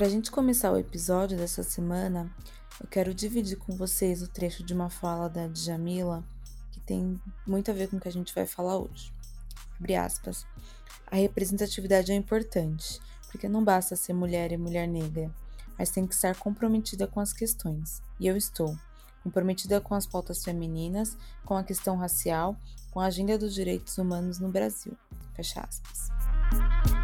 Para a gente começar o episódio dessa semana, eu quero dividir com vocês o trecho de uma fala da Djamila que tem muito a ver com o que a gente vai falar hoje. Abre aspas. A representatividade é importante, porque não basta ser mulher e mulher negra, mas tem que estar comprometida com as questões. E eu estou comprometida com as pautas femininas, com a questão racial, com a agenda dos direitos humanos no Brasil. Fecha aspas.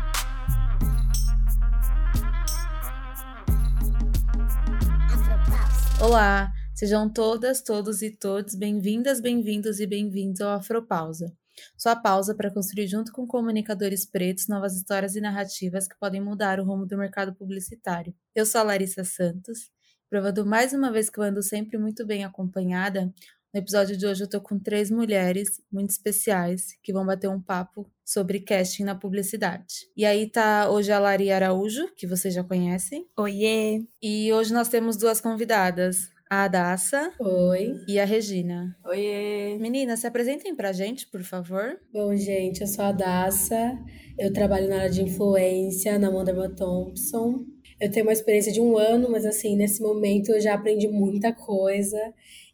Olá, sejam todas, todos e todos bem-vindas, bem-vindos e bem-vindos ao Afropausa. Sua pausa para construir junto com comunicadores pretos novas histórias e narrativas que podem mudar o rumo do mercado publicitário. Eu sou a Larissa Santos, provando mais uma vez que eu ando sempre muito bem acompanhada. No episódio de hoje eu tô com três mulheres muito especiais que vão bater um papo sobre casting na publicidade. E aí tá hoje a Lari Araújo, que vocês já conhecem. Oiê! E hoje nós temos duas convidadas, a Adassa. Oi. E a Regina. Oiê. Meninas, se apresentem pra gente, por favor. Bom, gente, eu sou a Adassa. Eu trabalho na área de influência na Monderman Thompson. Eu tenho uma experiência de um ano, mas assim, nesse momento eu já aprendi muita coisa.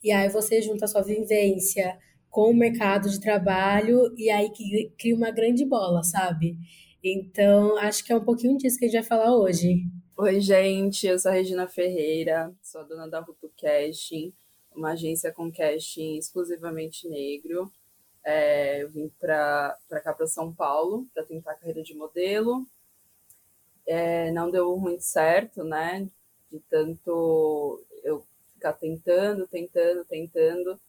E aí você junta a sua vivência com o mercado de trabalho e aí que cria uma grande bola, sabe? Então, acho que é um pouquinho disso que a gente vai falar hoje. Oi, gente, eu sou a Regina Ferreira, sou a dona da Ruto Casting, uma agência com casting exclusivamente negro. É, eu vim para cá, para São Paulo, para tentar a carreira de modelo. É, não deu muito certo, né? De tanto eu ficar tentando, tentando, tentando.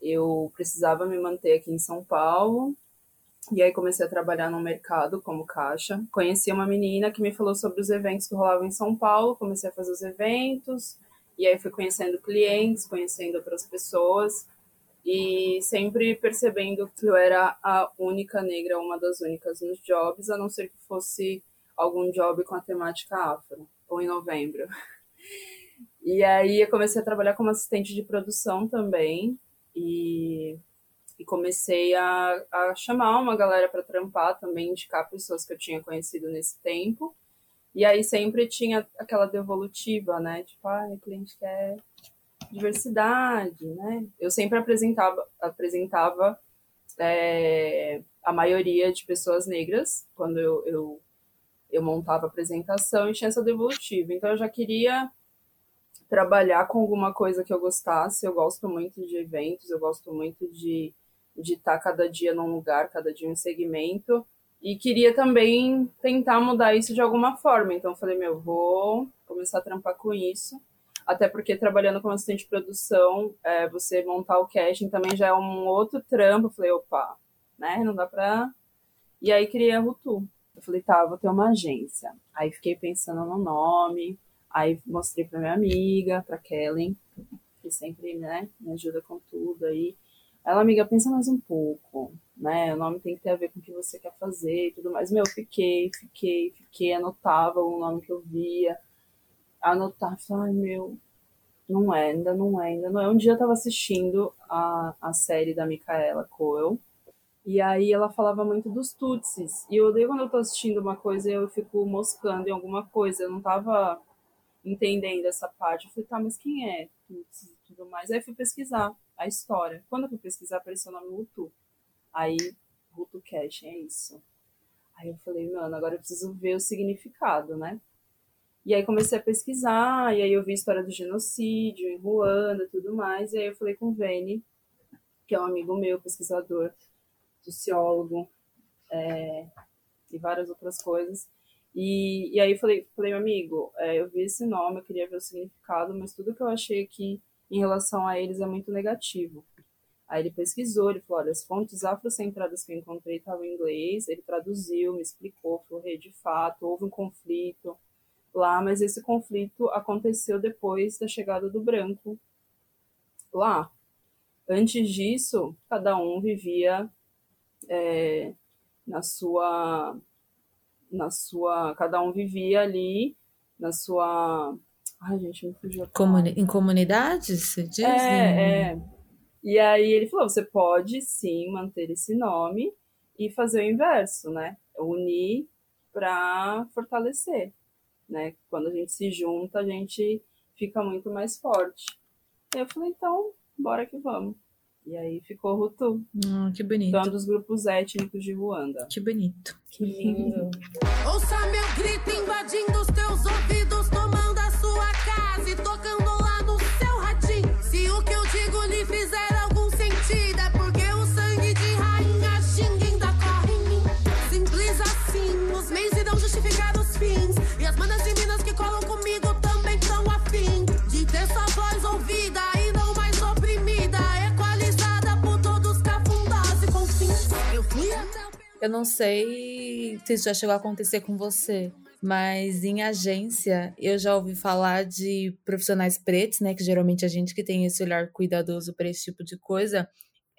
Eu precisava me manter aqui em São Paulo. E aí comecei a trabalhar no mercado como caixa. Conheci uma menina que me falou sobre os eventos que rolavam em São Paulo. Comecei a fazer os eventos. E aí fui conhecendo clientes, conhecendo outras pessoas. E sempre percebendo que eu era a única negra, uma das únicas nos jobs, a não ser que fosse algum job com a temática afro, ou em novembro. E aí eu comecei a trabalhar como assistente de produção também e, e comecei a, a chamar uma galera para trampar também, indicar pessoas que eu tinha conhecido nesse tempo. E aí sempre tinha aquela devolutiva, né? Tipo, ah, o cliente quer diversidade, né? Eu sempre apresentava, apresentava é, a maioria de pessoas negras quando eu, eu, eu montava a apresentação e tinha essa devolutiva. Então eu já queria trabalhar com alguma coisa que eu gostasse. Eu gosto muito de eventos, eu gosto muito de de estar cada dia num lugar, cada dia um segmento. E queria também tentar mudar isso de alguma forma. Então falei, meu, vou começar a trampar com isso. Até porque trabalhando como assistente de produção, é, você montar o casting também já é um outro trampo. Eu falei, opa, né? Não dá pra. E aí criei a Rutu. Eu falei, tá, vou ter uma agência. Aí fiquei pensando no nome, Aí mostrei para minha amiga, para Kellen, que sempre né, me ajuda com tudo aí. Ela, amiga, pensa mais um pouco, né? O nome tem que ter a ver com o que você quer fazer e tudo mais. Meu, fiquei, fiquei, fiquei, anotava o nome que eu via, anotava, ai meu, não é, ainda não é, ainda não é. Um dia eu tava assistindo a, a série da Micaela Coel, e aí ela falava muito dos Tutsis. E eu odeio quando eu tô assistindo uma coisa e eu fico moscando em alguma coisa. Eu não tava entendendo essa parte. Eu falei, tá, mas quem é Tutsis e tudo mais? Aí fui pesquisar a história. Quando eu fui pesquisar, apareceu o nome Hutu. Aí, Hutu Cash, é isso. Aí eu falei, mano, agora eu preciso ver o significado, né? E aí comecei a pesquisar, e aí eu vi a história do genocídio em Ruanda e tudo mais. E aí eu falei com o Vene, que é um amigo meu, pesquisador, sociólogo, é, e várias outras coisas. E, e aí falei, falei, meu amigo, é, eu vi esse nome, eu queria ver o significado, mas tudo que eu achei aqui em relação a eles é muito negativo. Aí ele pesquisou, ele falou, olha, as fontes afrocentradas que eu encontrei estavam em inglês, ele traduziu, me explicou, falou, de fato, houve um conflito lá, mas esse conflito aconteceu depois da chegada do branco lá. Antes disso, cada um vivia é, na sua na sua. Cada um vivia ali na sua. Ai, gente, me fugiu. Comuni em comunidades, você diz? É, é. E aí ele falou: você pode sim manter esse nome e fazer o inverso, né? Unir para fortalecer. né? Quando a gente se junta, a gente fica muito mais forte. E eu falei, então, bora que vamos. E aí ficou Rutu. Hum, que bonito. Então, é um dos grupos étnicos de Ruanda. Que bonito. Que lindo. Ouça meu grito invadindo os teus ouvidos, tomando a sua casa e tocando Eu não sei se isso já chegou a acontecer com você, mas em agência eu já ouvi falar de profissionais pretos, né? Que geralmente a gente que tem esse olhar cuidadoso para esse tipo de coisa,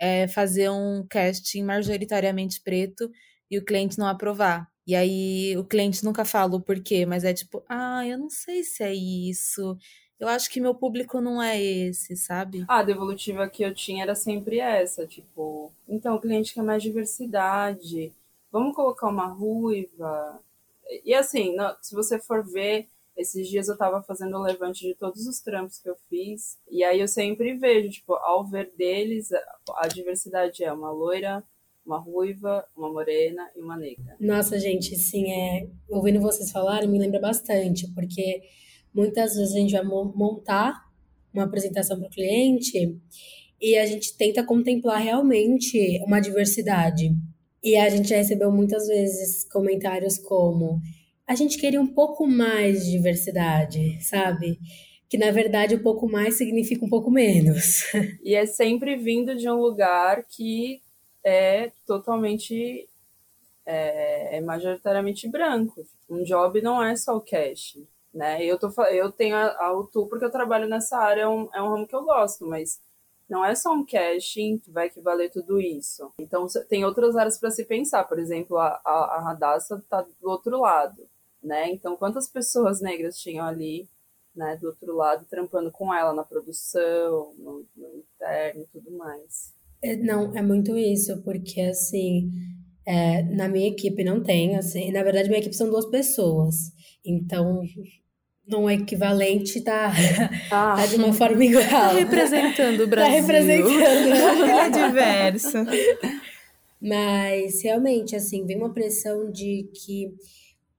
é fazer um casting majoritariamente preto e o cliente não aprovar. E aí o cliente nunca fala o porquê, mas é tipo, ah, eu não sei se é isso. Eu acho que meu público não é esse, sabe? A devolutiva que eu tinha era sempre essa, tipo, então o cliente quer mais diversidade, vamos colocar uma ruiva. E assim, não- se você for ver, esses dias eu tava fazendo o levante de todos os trampos que eu fiz, e aí eu sempre vejo, tipo, ao ver deles, a, a diversidade é uma loira, uma ruiva, uma morena e uma negra. Nossa, gente, sim, é, ouvindo vocês falarem me lembra bastante, porque muitas vezes a gente vai mo- montar uma apresentação para o cliente e a gente tenta contemplar realmente uma diversidade. E a gente já recebeu muitas vezes comentários como: a gente queria um pouco mais de diversidade, sabe? Que na verdade um pouco mais significa um pouco menos. E é sempre vindo de um lugar que é totalmente, é, é majoritariamente branco. Um job não é só o cash, né? Eu, tô, eu tenho a, a UTU porque eu trabalho nessa área, é um, é um ramo que eu gosto, mas não é só um caching que vai equivaler tudo isso. Então tem outras áreas para se pensar. Por exemplo, a, a, a Radassa está do outro lado, né? Então quantas pessoas negras tinham ali, né, do outro lado, trampando com ela na produção, no, no interno e tudo mais. É, Não, é muito isso, porque assim, é, na minha equipe não tem, assim, na verdade minha equipe são duas pessoas, então não é equivalente, tá, Ah, tá de uma forma igual. Tá representando o Tá Brasil. representando. Ele é diverso. Mas realmente, assim, vem uma pressão de que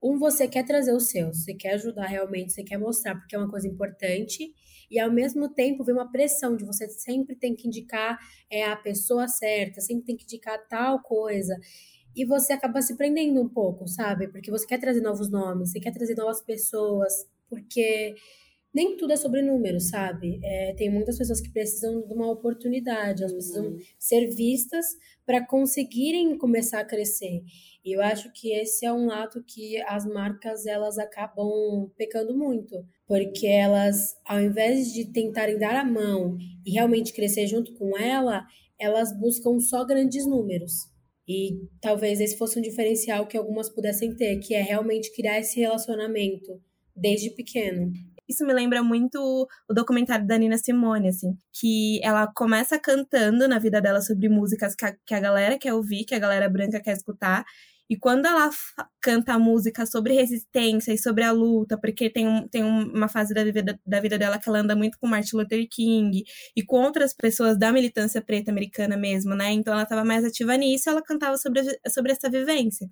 um, você quer trazer o seu, você quer ajudar realmente, você quer mostrar porque é uma coisa importante, e ao mesmo tempo vem uma pressão de você sempre tem que indicar é, a pessoa certa, sempre tem que indicar tal coisa. E você acaba se prendendo um pouco, sabe? Porque você quer trazer novos nomes, você quer trazer novas pessoas, porque nem tudo é sobre números, sabe? É, tem muitas pessoas que precisam de uma oportunidade, elas precisam ser vistas para conseguirem começar a crescer. E eu acho que esse é um lado que as marcas elas acabam pecando muito, porque elas, ao invés de tentarem dar a mão e realmente crescer junto com ela, elas buscam só grandes números. E talvez esse fosse um diferencial que algumas pudessem ter, que é realmente criar esse relacionamento desde pequeno. Isso me lembra muito o documentário da Nina Simone, assim, que ela começa cantando na vida dela sobre músicas que a, que a galera quer ouvir, que a galera branca quer escutar. E quando ela canta a música sobre resistência e sobre a luta, porque tem, um, tem um- uma fase da vida, da vida dela que ela anda muito com Martin Luther King e com outras pessoas da militância preta americana mesmo, né? Então ela estava mais ativa nisso, ela cantava sobre, sobre essa vivência.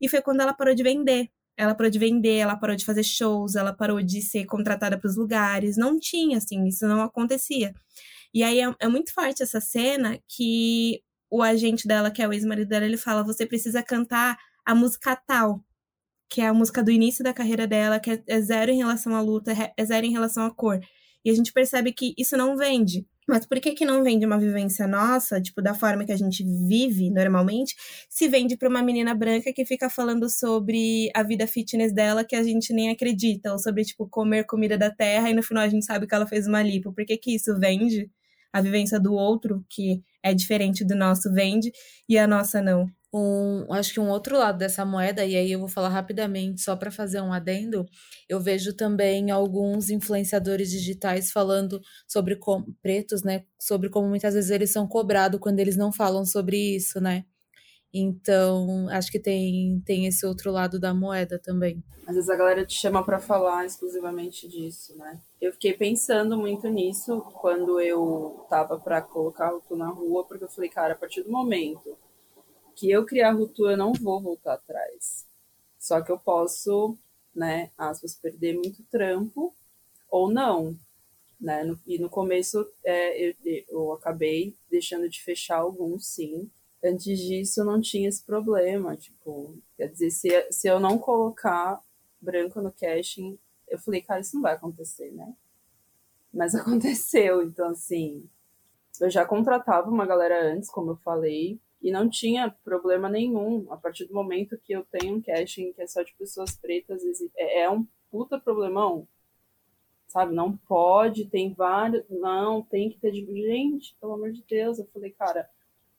E foi quando ela parou de vender. Ela parou de vender, ela parou de fazer shows, ela parou de ser contratada para os lugares. Não tinha, assim, isso não acontecia. E aí é, é muito forte essa cena que o agente dela, que é o ex-marido dela, ele fala: você precisa cantar a música tal, que é a música do início da carreira dela, que é, é zero em relação à luta, é- é zero em relação à cor. E a gente percebe que isso não vende. Mas por que que não vende uma vivência nossa, tipo, da forma que a gente vive normalmente, se vende para uma menina branca que fica falando sobre a vida fitness dela que a gente nem acredita, ou sobre, tipo, comer comida da terra e no final a gente sabe que ela fez uma lipo. Por que que isso vende? A vivência do outro, que é diferente do nosso, vende, e a nossa não. Um, acho que um outro lado dessa moeda, e aí eu vou falar rapidamente só para fazer um adendo, eu vejo também alguns influenciadores digitais falando sobre como, pretos, né, sobre como muitas vezes eles são cobrados quando eles não falam sobre isso, né? Então, acho que tem, tem esse outro lado da moeda também. Às vezes a galera te chama para falar exclusivamente disso, né? Eu fiquei pensando muito nisso quando eu tava para colocar a Rutu na rua, porque eu falei, cara, a partir do momento que eu criar a Rutu, eu não vou voltar atrás. Só que eu posso, né, aspas, perder muito trampo ou não, né? No, e no começo é, eu, eu acabei deixando de fechar alguns, sim, antes disso eu não tinha esse problema. Tipo, quer dizer, se, se eu não colocar branco no caching, eu falei, cara, isso não vai acontecer, né? Mas aconteceu, então assim, eu já contratava uma galera antes, como eu falei, e não tinha problema nenhum. A partir do momento que eu tenho um caching que é só de pessoas pretas, é, é um puta problemão. Sabe, não pode, tem vários, não, tem que ter gente, pelo amor de Deus. Eu falei, cara,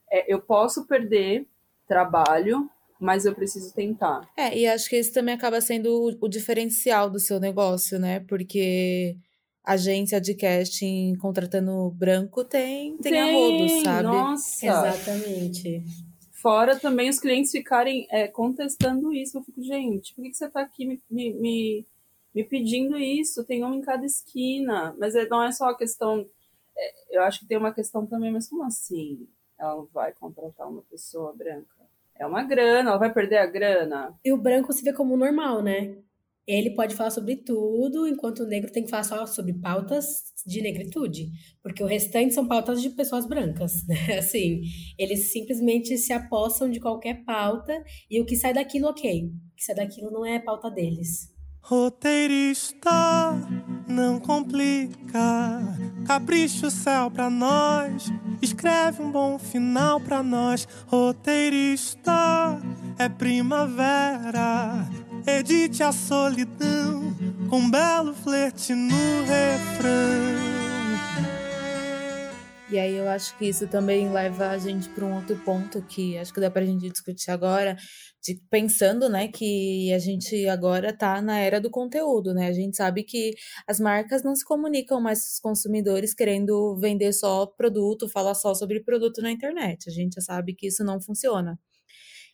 é, eu posso perder trabalho, mas eu preciso tentar. É, e acho que esse também acaba sendo o, o diferencial do seu negócio, né? Porque agência de casting contratando branco tem, tem, tem a rodo, sabe? Nossa! Exatamente. Fora também os clientes ficarem é, contestando isso. Eu fico, gente, por que, que você está aqui me, me, me, me, pedindo isso? Tem um em cada esquina. Mas é, não é só a questão. É, eu acho que tem uma questão também, mas como assim? ela não vai contratar uma pessoa branca. É uma grana, ela vai perder a grana. E o branco se vê como normal, né? Ele pode falar sobre tudo, enquanto o negro tem que falar só sobre pautas de negritude, porque o restante são pautas de pessoas brancas, né? Assim, eles simplesmente se apossam de qualquer pauta e o que sai daquilo, ok. O que sai daquilo não é pauta deles. Roteirista, não complica. Capricha o céu pra nós. Escreve um bom final pra nós. Roteirista, é primavera. Edite a solidão com um belo flerte no refrão. E aí eu acho que isso também leva a gente para um outro ponto que acho que dá para a gente discutir agora, de, pensando, né, que a gente agora está na era do conteúdo, né? A gente sabe que as marcas não se comunicam mais com os consumidores querendo vender só produto, falar só sobre produto na internet. A gente já sabe que isso não funciona.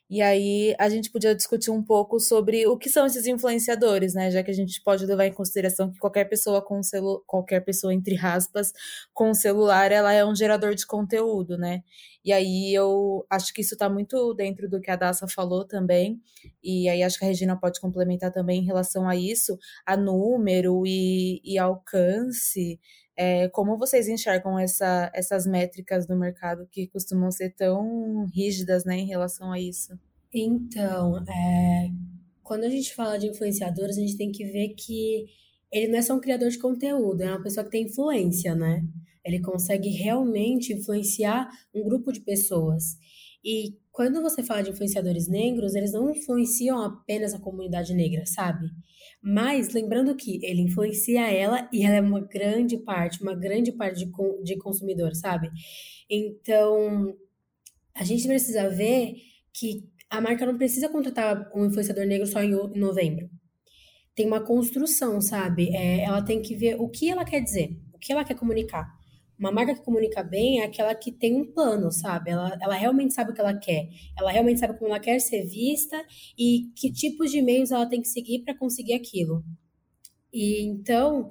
E aí a gente podia discutir um pouco sobre o que são esses influenciadores, né? Já que a gente pode levar em consideração que qualquer pessoa com celu qualquer pessoa entre aspas com celular, ela é um gerador de conteúdo, né? E aí eu acho que isso está muito dentro do que a Daça falou também. E aí acho que a Regina pode complementar também em relação a isso, a número e, e alcance. É, como vocês enxergam essa, essas métricas do mercado que costumam ser tão rígidas né, em relação a isso? Então, é, quando a gente fala de influenciadores, a gente tem que ver que ele não é só um criador de conteúdo, é uma pessoa que tem influência, né? Ele consegue realmente influenciar um grupo de pessoas. E quando você fala de influenciadores negros, eles não influenciam apenas a comunidade negra, sabe? Mas lembrando que ele influencia ela e ela é uma grande parte, uma grande parte de, de consumidor, sabe? Então, a gente precisa ver que a marca não precisa contratar um influenciador negro só em novembro. Tem uma construção, sabe? É, ela tem que ver o que ela quer dizer, o que ela quer comunicar. Uma marca que comunica bem é aquela que tem um plano, sabe? Ela, ela realmente sabe o que ela quer. Ela realmente sabe como ela quer ser vista e que tipos de meios ela tem que seguir para conseguir aquilo. E então,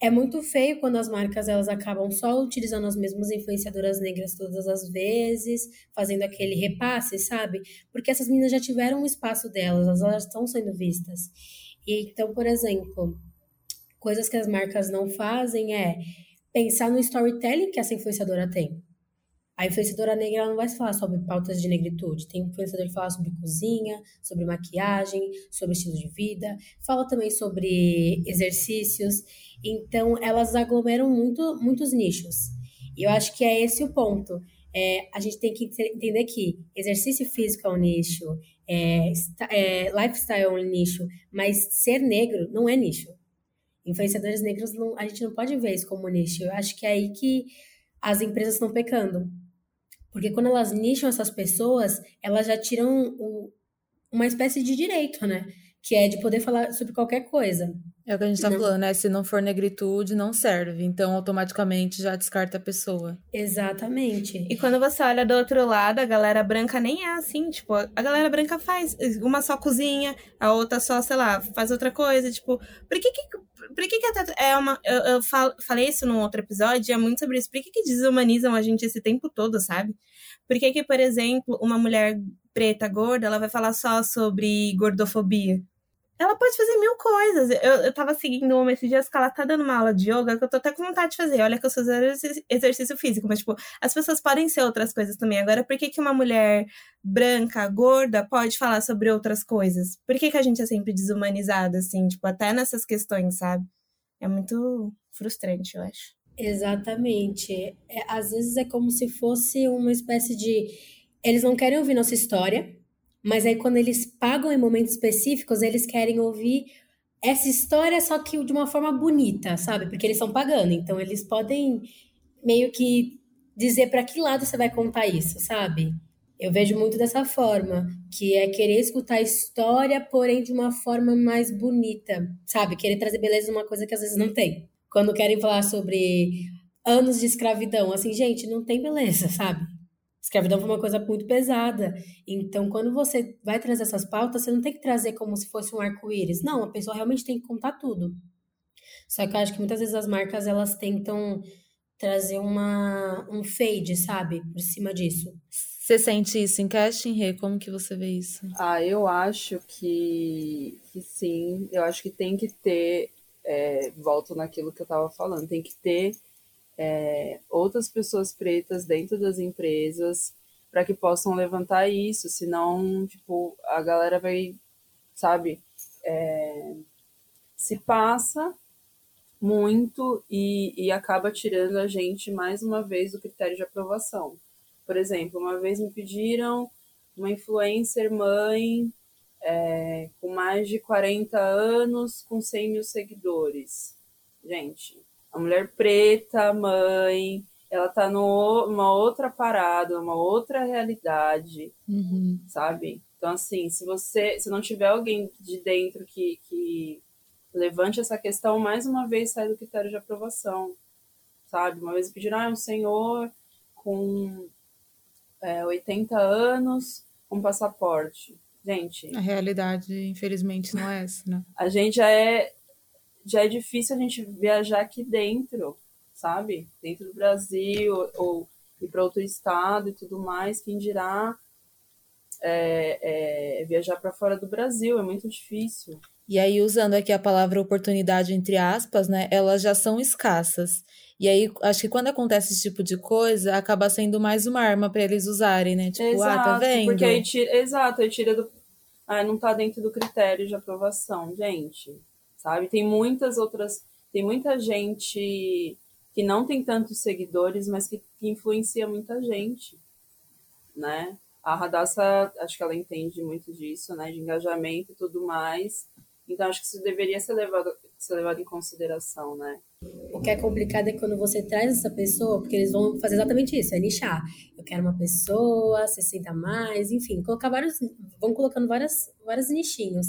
é muito feio quando as marcas elas acabam só utilizando as mesmas influenciadoras negras todas as vezes, fazendo aquele repasse, sabe? Porque essas meninas já tiveram o espaço delas, elas estão sendo vistas. E, então, por exemplo, coisas que as marcas não fazem é pensar no storytelling que essa influenciadora tem. A influenciadora negra não vai falar sobre pautas de negritude. Tem influenciador que fala sobre cozinha, sobre maquiagem, sobre estilo de vida, fala também sobre exercícios. Então, elas aglomeram muito, muitos nichos. E eu acho que é esse o ponto. É, a gente tem que entender que exercício físico é um nicho, é, é, lifestyle é um nicho, mas ser negro não é nicho. Influenciadores negros, não, a gente não pode ver isso como nicho. Eu acho que é aí que as empresas estão pecando. Porque quando elas nicham essas pessoas, elas já tiram o, uma espécie de direito, né? Que é de poder falar sobre qualquer coisa. É o que a gente tá Não. falando, né? Se não for negritude, não serve. Então, automaticamente já descarta a pessoa. Exatamente. E quando você olha do outro lado, a galera branca nem é assim, tipo, a galera branca faz, uma só cozinha, a outra só, sei lá, faz outra coisa, tipo, por que que, por que, que tatu- é uma, eu, eu fal- falei isso num outro episódio, é muito sobre isso, por que que desumanizam a gente esse tempo todo, sabe? Por que que, por exemplo, uma mulher preta gorda, ela vai falar só sobre gordofobia? Ela pode fazer mil coisas. Eu, eu tava seguindo uma esses dias que ela tá dando uma aula de yoga que eu tô até com vontade de fazer. Olha que eu sou exercício físico, mas, tipo, as pessoas podem ser outras coisas também. Agora, por que, que uma mulher branca, gorda, pode falar sobre outras coisas? Por que, que a gente é sempre desumanizado, assim, tipo, até nessas questões, sabe? É muito frustrante, eu acho. Exatamente. É, às vezes é como se fosse uma espécie de. Eles não querem ouvir nossa história, mas aí quando eles pagam em momentos específicos, eles querem ouvir essa história, só que de uma forma bonita, sabe? Porque eles estão pagando. Então eles podem meio que dizer para que lado você vai contar isso, sabe? Eu vejo muito dessa forma, que é querer escutar a história, porém de uma forma mais bonita, sabe? Querer trazer beleza numa coisa que às vezes não tem. Quando querem falar sobre anos de escravidão, assim, gente, não tem beleza, sabe? Escravidão foi uma coisa muito pesada. Então, quando você vai trazer essas pautas, você não tem que trazer como se fosse um arco-íris. Não, a pessoa realmente tem que contar tudo. Só que eu acho que muitas vezes as marcas, elas tentam trazer uma, um fade, sabe? Por cima disso. Você sente isso em casting, Rê? Como que você vê isso? Ah, eu acho que, que sim. Eu acho que tem que ter. É, volto naquilo que eu estava falando. Tem que ter é, outras pessoas pretas dentro das empresas para que possam levantar isso. Senão, tipo, a galera vai, sabe, é, se passa muito e, e acaba tirando a gente mais uma vez do critério de aprovação. Por exemplo, uma vez me pediram uma influencer mãe é, com mais de 40 anos, com 100 mil seguidores. Gente, a mulher preta, mãe, ela tá numa outra parada, uma outra realidade, Uhum. sabe? Então, assim, se você se não tiver alguém de dentro que, que levante essa questão, mais uma vez sai do critério de aprovação, sabe? Uma vez pediram, ah, é um senhor com é, 80 anos, com passaporte. Gente, A realidade, infelizmente, não é essa, né? a gente já é já é difícil a gente viajar aqui dentro, sabe? Dentro do Brasil ou ir para outro estado e tudo mais, quem dirá é, é, viajar para fora do Brasil, é muito difícil. E aí, usando aqui a palavra oportunidade entre aspas, né? Elas já são escassas. E aí, acho que quando acontece esse tipo de coisa, acaba sendo mais uma arma para eles usarem, né? Tipo, ah, tá vendo? porque aí tira, exato, aí tira do, ah, não tá dentro do critério de aprovação, gente, sabe? Tem muitas outras, tem muita gente que não tem tantos seguidores, mas que, que influencia muita gente, né? A Radassa, acho que ela entende muito disso, né? De engajamento e tudo mais. Então, acho que isso deveria ser levado, ser levado em consideração, né? O que é complicado é quando você traz essa pessoa, porque eles vão fazer exatamente isso, é nichar. Eu quero uma pessoa, 60 a mais, enfim, colocar vários, vão colocando várias, vários nichinhos.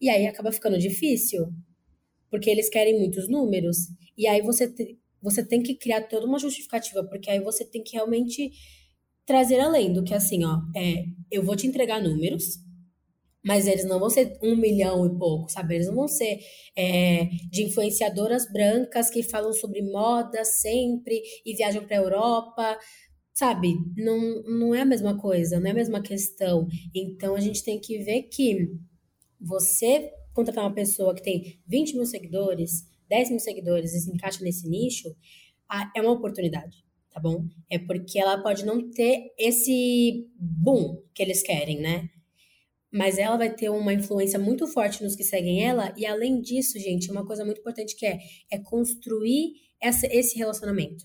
E aí acaba ficando difícil, porque eles querem muitos números. E aí você, te- você tem que criar toda uma justificativa, porque aí você tem que realmente trazer além do que assim, ó, é, eu vou te entregar números, mas eles não vão ser um milhão e pouco, sabe? Eles não vão ser é, de influenciadoras brancas que falam sobre moda sempre e viajam para a Europa, sabe? Não, não é a mesma coisa, não é a mesma questão. Então a gente tem que ver que você contratar uma pessoa que tem 20 mil seguidores, 10 mil seguidores e se encaixa nesse nicho, é uma oportunidade, tá bom? É porque ela pode não ter esse boom que eles querem, né? Mas ela vai ter uma influência muito forte nos que seguem ela, e além disso, gente, uma coisa muito importante que é, é construir essa, esse relacionamento.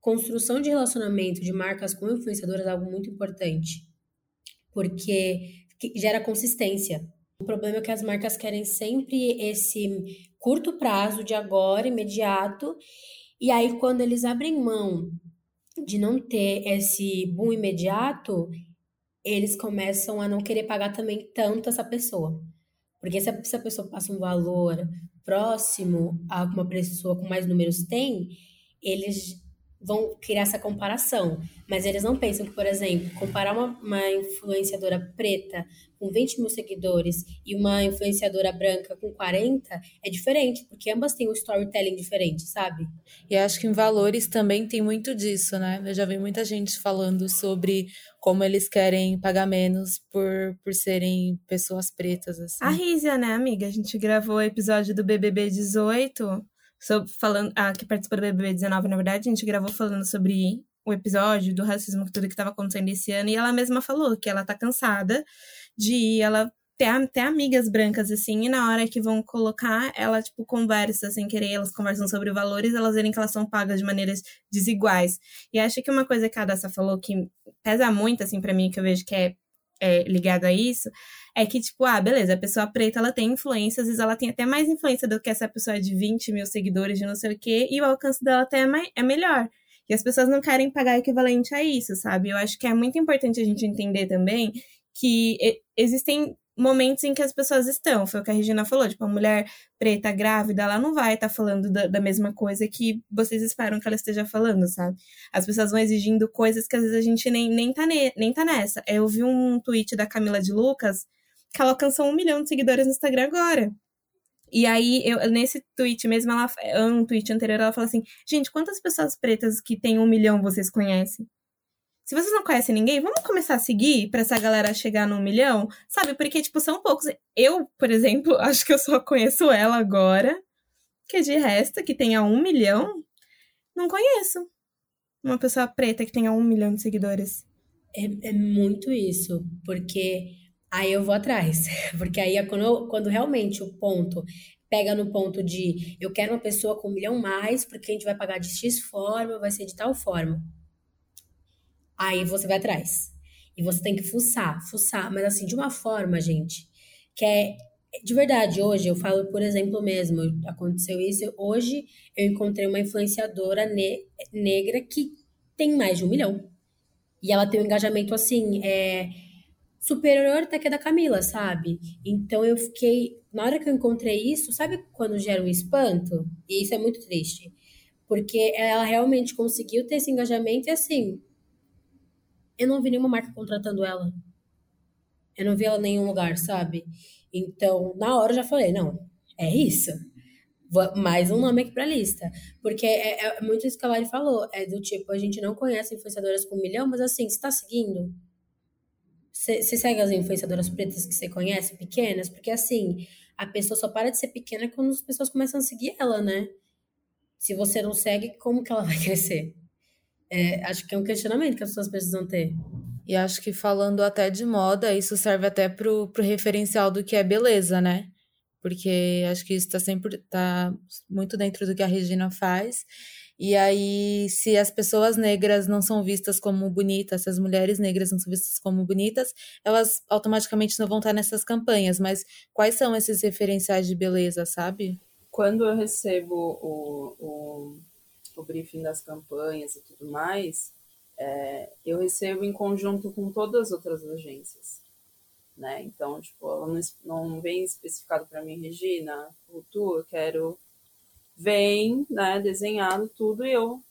Construção de relacionamento de marcas com influenciadoras é algo muito importante, porque que gera consistência. O problema é que as marcas querem sempre esse curto prazo de agora, imediato, e aí quando eles abrem mão de não ter esse boom imediato, eles começam a não querer pagar também tanto essa pessoa. Porque se a, pessoa passa um valor próximo a uma pessoa com mais números tem, eles vão criar essa comparação. Mas eles não pensam que, por exemplo, comparar uma, uma influenciadora preta com 20 mil seguidores e uma influenciadora branca com 40 é diferente, porque ambas têm um storytelling diferente, sabe? E acho que em valores também tem muito disso, né? Eu já vi muita gente falando sobre como eles querem pagar menos por, por serem pessoas pretas, assim. A Rízia, né, amiga? A gente gravou o episódio do BBB 18 sobre, falando, a que participou do BBB 19, na verdade, a gente gravou falando sobre o episódio do racismo, tudo que estava acontecendo esse ano, e ela mesma falou que ela tá cansada de ela ter, ter amigas brancas, assim, e na hora que vão colocar, ela, tipo, conversa sem querer, elas conversam sobre valores, elas verem que elas são pagas de maneiras desiguais. E acho que uma coisa que a Dassa falou que pesa muito, assim, para mim, que eu vejo que é, é ligada a isso, é que, tipo, ah, beleza, a pessoa preta, ela tem influência, às vezes ela tem até mais influência do que essa pessoa de 20 mil seguidores, de não sei o quê, e o alcance dela até é, mais, é melhor. E as pessoas não querem pagar equivalente a isso, sabe? Eu acho que é muito importante a gente entender também que existem momentos em que as pessoas estão. Foi o que a Regina falou, tipo, a mulher preta grávida, ela não vai estar tá falando da, da, mesma coisa que vocês esperam que ela esteja falando, sabe? As pessoas vão exigindo coisas que às vezes a gente nem, nem, tá, ne, nem tá nessa. Eu vi um tweet da Camila de Lucas que ela alcançou um milhão de seguidores no Instagram agora. E aí, eu, nesse tweet mesmo, ela, um tweet anterior, ela falou assim: gente, quantas pessoas pretas que têm um milhão vocês conhecem? Se vocês não conhecem ninguém, vamos começar a seguir para essa galera chegar no milhão, sabe? Porque, tipo, são poucos. Eu, por exemplo, acho que eu só conheço ela agora, que de resto, que tenha um milhão, não conheço. Uma pessoa preta que tenha um milhão de seguidores. É, é muito isso, porque aí eu vou atrás. Porque aí é quando, quando realmente o ponto pega no ponto de eu quero uma pessoa com um milhão mais, porque a gente vai pagar de X forma, vai ser de tal forma. Aí você vai atrás. E você tem que fuçar, fuçar, mas assim, de uma forma, gente, que é de verdade, hoje eu falo, por exemplo, mesmo, aconteceu isso, hoje eu encontrei uma influenciadora ne negra que tem mais de um milhão. E ela tem um engajamento assim, é, superior até que a da Camila, sabe? Então eu fiquei. Na hora que eu encontrei isso, sabe quando gera um espanto? E isso é muito triste. Porque ela realmente conseguiu ter esse engajamento e assim. Eu não vi nenhuma marca contratando ela. Eu não vi ela em nenhum lugar, sabe? Então, na hora eu já falei: não, é isso. Mais um nome aqui pra lista. Porque é, é muito isso que a Lari falou. É do tipo, a gente não conhece influenciadoras com um milhão, mas assim, você tá seguindo? Você segue as influenciadoras pretas que você conhece, pequenas? Porque assim, a pessoa só para de ser pequena quando as pessoas começam a seguir ela, né? Se você não segue, como que ela vai crescer? É, acho que é um questionamento que as pessoas precisam ter. E acho que falando até de moda, isso serve até pro, pro referencial do que é beleza, né? Porque acho que isso tá sempre tá muito dentro do que a Regina faz. E aí, se as pessoas negras não são vistas como bonitas, se as mulheres negras não são vistas como bonitas, elas automaticamente não vão estar nessas campanhas. Mas quais são esses referenciais de beleza, sabe? Quando eu recebo o, o, o briefing das campanhas e tudo mais, é, eu recebo em conjunto com todas as outras agências. Né? Então, tipo, ela não, não vem especificado para mim, Regina, tu, eu quero vem, né, desenhado tudo, e eu,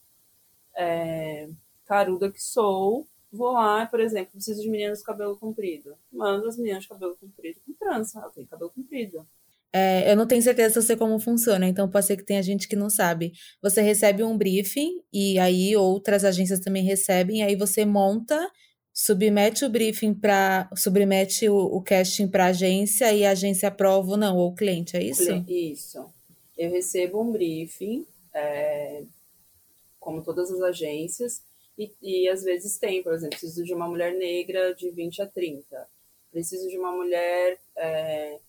é, caruda que sou, vou lá, por exemplo, preciso de meninas de cabelo comprido. Mando as meninas de cabelo comprido com trança, ela tem cabelo comprido. É, eu não tenho certeza se eu sei como funciona, então pode ser que tenha gente que não sabe. Você recebe um briefing e aí outras agências também recebem, aí você monta, submete o briefing para, submete o, o casting para a agência e a agência aprova ou não, ou o cliente, é isso? Isso eu recebo um briefing, é, como todas as agências, e, e às vezes tem, por exemplo, preciso de uma mulher negra de 20 a 30, preciso de uma mulher é,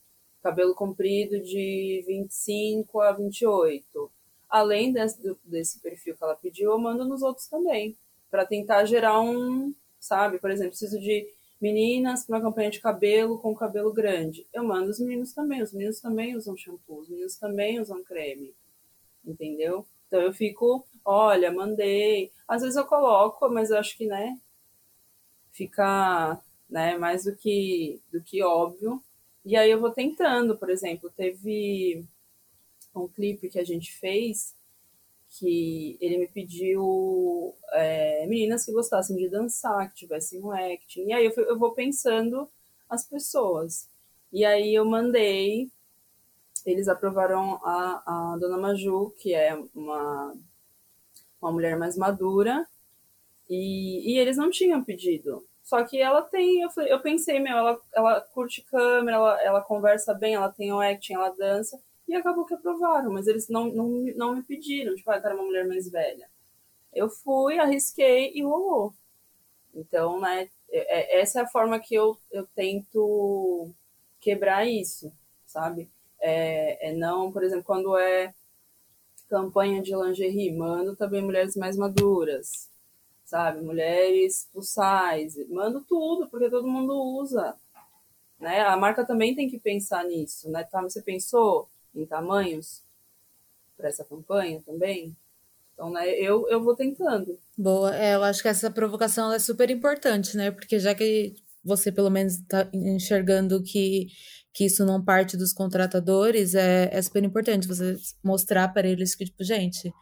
cabelo comprido de 25 a 28. Além desse, desse perfil que ela pediu, eu mando nos outros também, para tentar gerar um, sabe, por exemplo, preciso de Meninas para uma campanha de cabelo com cabelo grande. Eu mando os meninos também. Os meninos também usam shampoo, os meninos também usam creme. Entendeu? Então eu fico, olha, mandei. Às vezes eu coloco, mas eu acho que, né, fica né, mais do que, do que óbvio. E aí eu vou tentando, por exemplo, teve um clipe que a gente fez que ele me pediu é, meninas que gostassem de dançar, que tivessem um acting. E aí eu, fui, eu vou pensando as pessoas. E aí eu mandei, eles aprovaram a, a Dona Maju, que é uma, uma mulher mais madura, e, e eles não tinham pedido. Só que ela tem, eu, eu pensei, meu, ela, ela curte câmera, ela, ela conversa bem, ela tem o acting, ela dança. E acabou que aprovaram, mas eles não, não, não me pediram, tipo, ah, eu quero uma mulher mais velha. Eu fui, arrisquei e rolou. Então, né, é, é, essa é a forma que eu, eu tento quebrar isso, sabe? É, é não, por exemplo, quando é campanha de lingerie, mando também mulheres mais maduras, sabe? Mulheres plus size, mando tudo, porque todo mundo usa. Né? A marca também tem que pensar nisso, né? Tá, você pensou? Em tamanhos para essa campanha também. Então, né, eu, eu vou tentando. Boa, é, eu acho que essa provocação é super importante, né? Porque já que você pelo menos está enxergando que, que isso não parte dos contratadores, é, é super importante você mostrar para eles que, tipo, gente,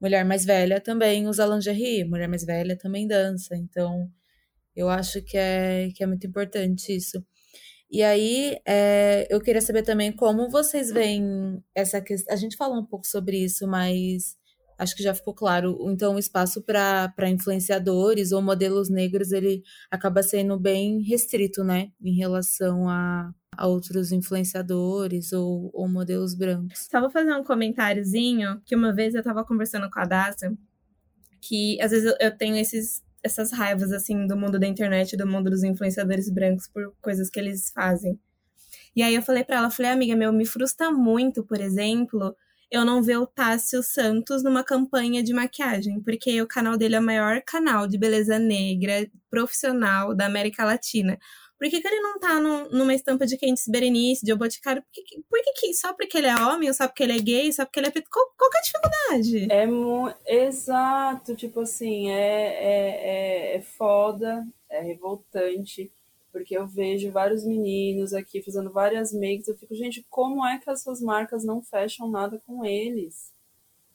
mulher mais velha também usa lingerie, mulher mais velha também dança. Então, eu acho que é, que é muito importante isso. E aí, é, eu queria saber também como vocês veem essa questão. A gente falou um pouco sobre isso, mas acho que já ficou claro. Então, o espaço para influenciadores ou modelos negros, ele acaba sendo bem restrito, né? Em relação a, a outros influenciadores ou, ou modelos brancos. Só vou fazer um comentáriozinho, que uma vez eu estava conversando com a Daça, que às vezes eu tenho esses essas raivas, assim, do mundo da internet, do mundo dos influenciadores brancos por coisas que eles fazem. E aí eu falei para ela, falei, amiga, meu, me frustra muito, por exemplo, eu não ver o Tássio Santos numa campanha de maquiagem, porque o canal dele é o maior canal de beleza negra profissional da América Latina. Por que, que ele não tá no, numa estampa de Candice Berenice, de Boticário? Por, que, por que, que, só porque ele é homem, ou só porque ele é gay, só porque ele é preto? Qual, qual que é a dificuldade? É. Exato, tipo assim, é, é, é, é foda, é revoltante, porque eu vejo vários meninos aqui fazendo várias makes, eu fico, gente, como é que essas marcas não fecham nada com eles?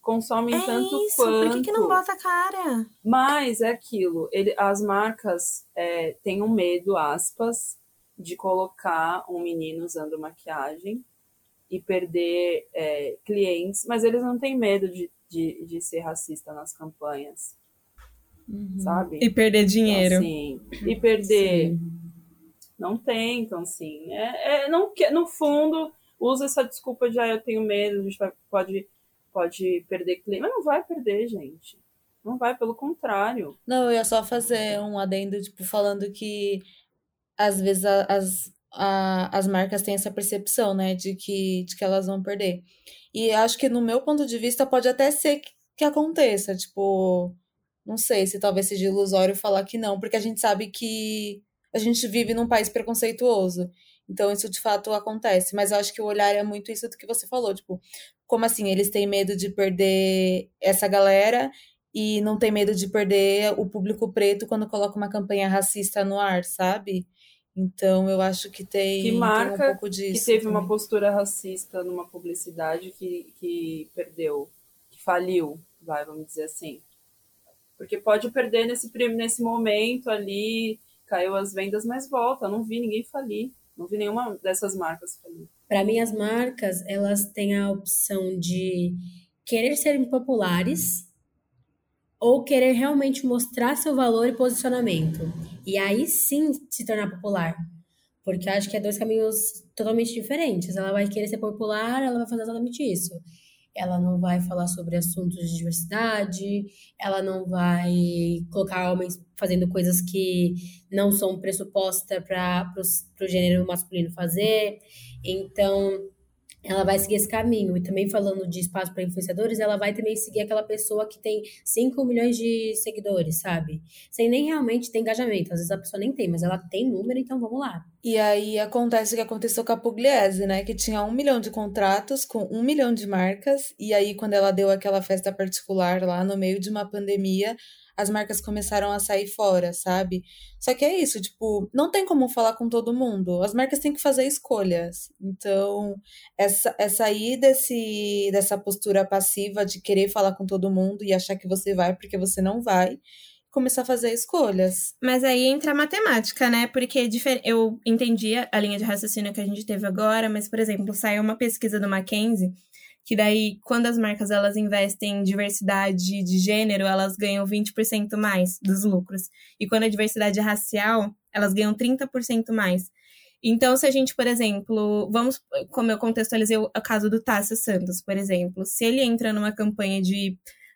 Consomem é tanto isso, quanto. Por que, que não bota a cara? Mas é aquilo, ele, as marcas é, têm um medo, aspas, de colocar um menino usando maquiagem e perder é, clientes, mas eles não têm medo de, de, de ser racista nas campanhas. Uhum. Sabe? E perder dinheiro. Então, assim, e perder. Sim. Não tem, então, assim. É, é, não, no fundo, usa essa desculpa de ah, eu tenho medo, a gente pode pode perder cliente, mas não vai perder, gente. Não vai, pelo contrário. Não, eu ia só fazer um adendo, tipo, falando que às vezes as, a, as marcas têm essa percepção, né, de que, de que elas vão perder. E acho que no meu ponto de vista pode até ser que, que aconteça, tipo, não sei se talvez seja ilusório falar que não, porque a gente sabe que a gente vive num país preconceituoso. Então, isso de fato acontece. Mas eu acho que o olhar é muito isso do que você falou. Tipo, como assim? Eles têm medo de perder essa galera e não tem medo de perder o público preto quando coloca uma campanha racista no ar, sabe? Então, eu acho que tem, que marca tem um pouco disso. Que teve também. uma postura racista numa publicidade que, que perdeu, que faliu, vai, vamos dizer assim. Porque pode perder nesse, nesse momento ali, caiu as vendas, mas volta. Eu não vi ninguém falir. Não vi nenhuma dessas marcas falir. Para mim, as marcas, elas têm a opção de querer serem populares ou querer realmente mostrar seu valor e posicionamento. E aí sim se tornar popular. Porque acho que é dois caminhos totalmente diferentes. Ela vai querer ser popular, ela vai fazer exatamente isso ela não vai falar sobre assuntos de diversidade, ela não vai colocar homens fazendo coisas que não são pressupostas para o gênero masculino fazer. Então, ela vai seguir esse caminho. E também falando de espaço para influenciadores, ela vai também seguir aquela pessoa que tem 5 milhões de seguidores, sabe? Sem nem realmente ter engajamento. Às vezes a pessoa nem tem, mas ela tem número, então vamos lá. E aí acontece o que aconteceu com a Pugliese, né? Que tinha um milhão de contratos com um milhão de marcas. E aí, quando ela deu aquela festa particular lá no meio de uma pandemia, as marcas começaram a sair fora, sabe? Só que é isso, tipo, não tem como falar com todo mundo. As marcas têm que fazer escolhas. Então, essa, é sair desse, dessa postura passiva de querer falar com todo mundo e achar que você vai porque você não vai começar a fazer escolhas. Mas aí entra a matemática, né? Porque eu entendi a linha de raciocínio que a gente teve agora, mas, por exemplo, saiu uma pesquisa do Mackenzie que daí, quando as marcas elas investem em diversidade de gênero, elas ganham 20% mais dos lucros. E quando a diversidade é racial, elas ganham 30% mais. Então, se a gente, por exemplo, vamos, como eu contextualizei o caso do Tássio Santos, por exemplo, se ele entra numa campanha de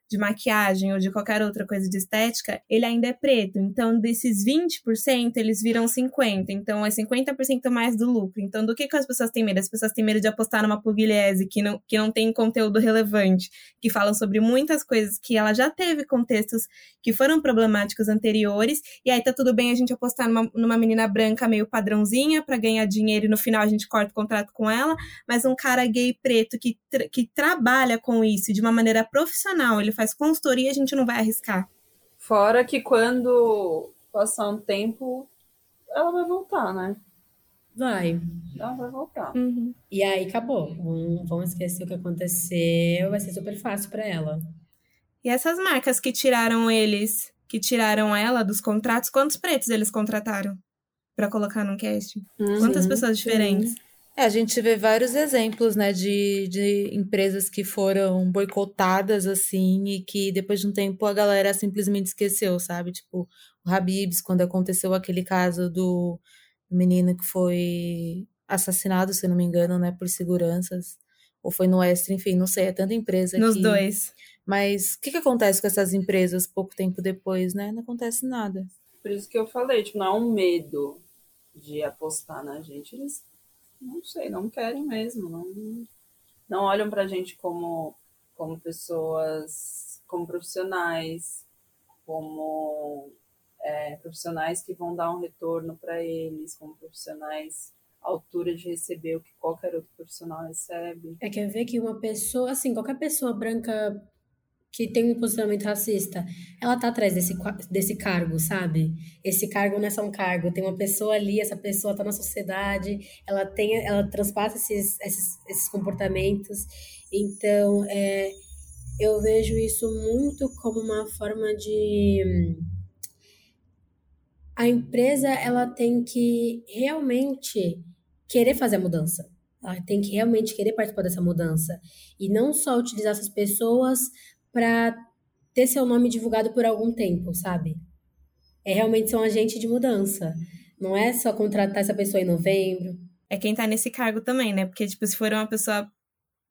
de maquiagem ou de qualquer outra coisa de estética, ele ainda é preto. Então, desses 20%, eles viram 50%. Então, é 50% mais do lucro. Então, do que, que as pessoas têm medo? As pessoas têm medo de apostar numa pugliese que não, que não tem conteúdo relevante, que falam sobre muitas coisas que ela já teve contextos que foram problemáticos anteriores, e aí tá tudo bem a gente apostar numa, numa menina branca meio padrãozinha para ganhar dinheiro e no final a gente corta o contrato com ela, mas um cara gay preto que, tra que trabalha com isso de uma maneira profissional, ele faz consultoria, a gente não vai arriscar. Fora que quando passar um tempo, ela vai voltar, né? Vai. Ela vai voltar. Uhum. E aí acabou. Vamos, vamos esquecer o que aconteceu. Vai ser super fácil para ela. E essas marcas que tiraram eles, que tiraram ela dos contratos, quantos pretos eles contrataram para colocar no cast? Uhum. Quantas pessoas diferentes? Sim. É, a gente vê vários exemplos, né, de, de empresas que foram boicotadas, assim, e que depois de um tempo a galera simplesmente esqueceu, sabe? Tipo, o Habibs, quando aconteceu aquele caso do menino que foi assassinado, se não me engano, né, por seguranças, ou foi no Extra, enfim, não sei, é tanta empresa Nos que... dois. Mas o que, que acontece com essas empresas pouco tempo depois, né? Não acontece nada. Por isso que eu falei, tipo, não é um medo de apostar na gente, eles não sei, não querem mesmo, não, não olham para a gente como, como pessoas, como profissionais, como é, profissionais que vão dar um retorno para eles, como profissionais à altura de receber o que qualquer outro profissional recebe. É quer ver que uma pessoa, assim, qualquer pessoa branca que tem um posicionamento racista, ela tá atrás desse, desse cargo, sabe? Esse cargo não é só um cargo, tem uma pessoa ali, essa pessoa tá na sociedade, ela tem, ela transpassa esses, esses, esses comportamentos. Então, é, eu vejo isso muito como uma forma de a empresa ela tem que realmente querer fazer a mudança. Ela tem que realmente querer participar dessa mudança e não só utilizar essas pessoas para ter seu nome divulgado por algum tempo, sabe? É realmente ser um agente de mudança. Não é só contratar essa pessoa em novembro. É quem tá nesse cargo também, né? Porque, tipo, se for uma pessoa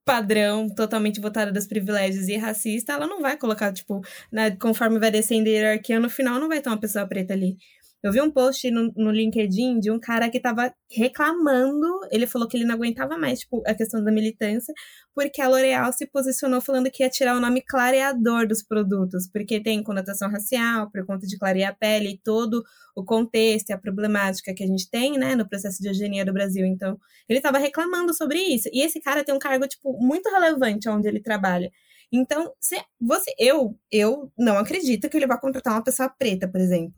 padrão, totalmente votada dos privilégios e racista, ela não vai colocar, tipo, né, conforme vai descendo a hierarquia, no final não vai ter uma pessoa preta ali. Eu vi um post no, no LinkedIn de um cara que tava reclamando, ele falou que ele não aguentava mais, tipo, a questão da militância, porque a L'Oréal se posicionou falando que ia tirar o nome clareador dos produtos, porque tem conotação racial, por conta de clarear a pele e todo o contexto e a problemática que a gente tem, né, no processo de eugenia do Brasil. Então, ele tava reclamando sobre isso. E esse cara tem um cargo, tipo, muito relevante onde ele trabalha. Então, se você, eu, eu não acredito que ele vá contratar uma pessoa preta, por exemplo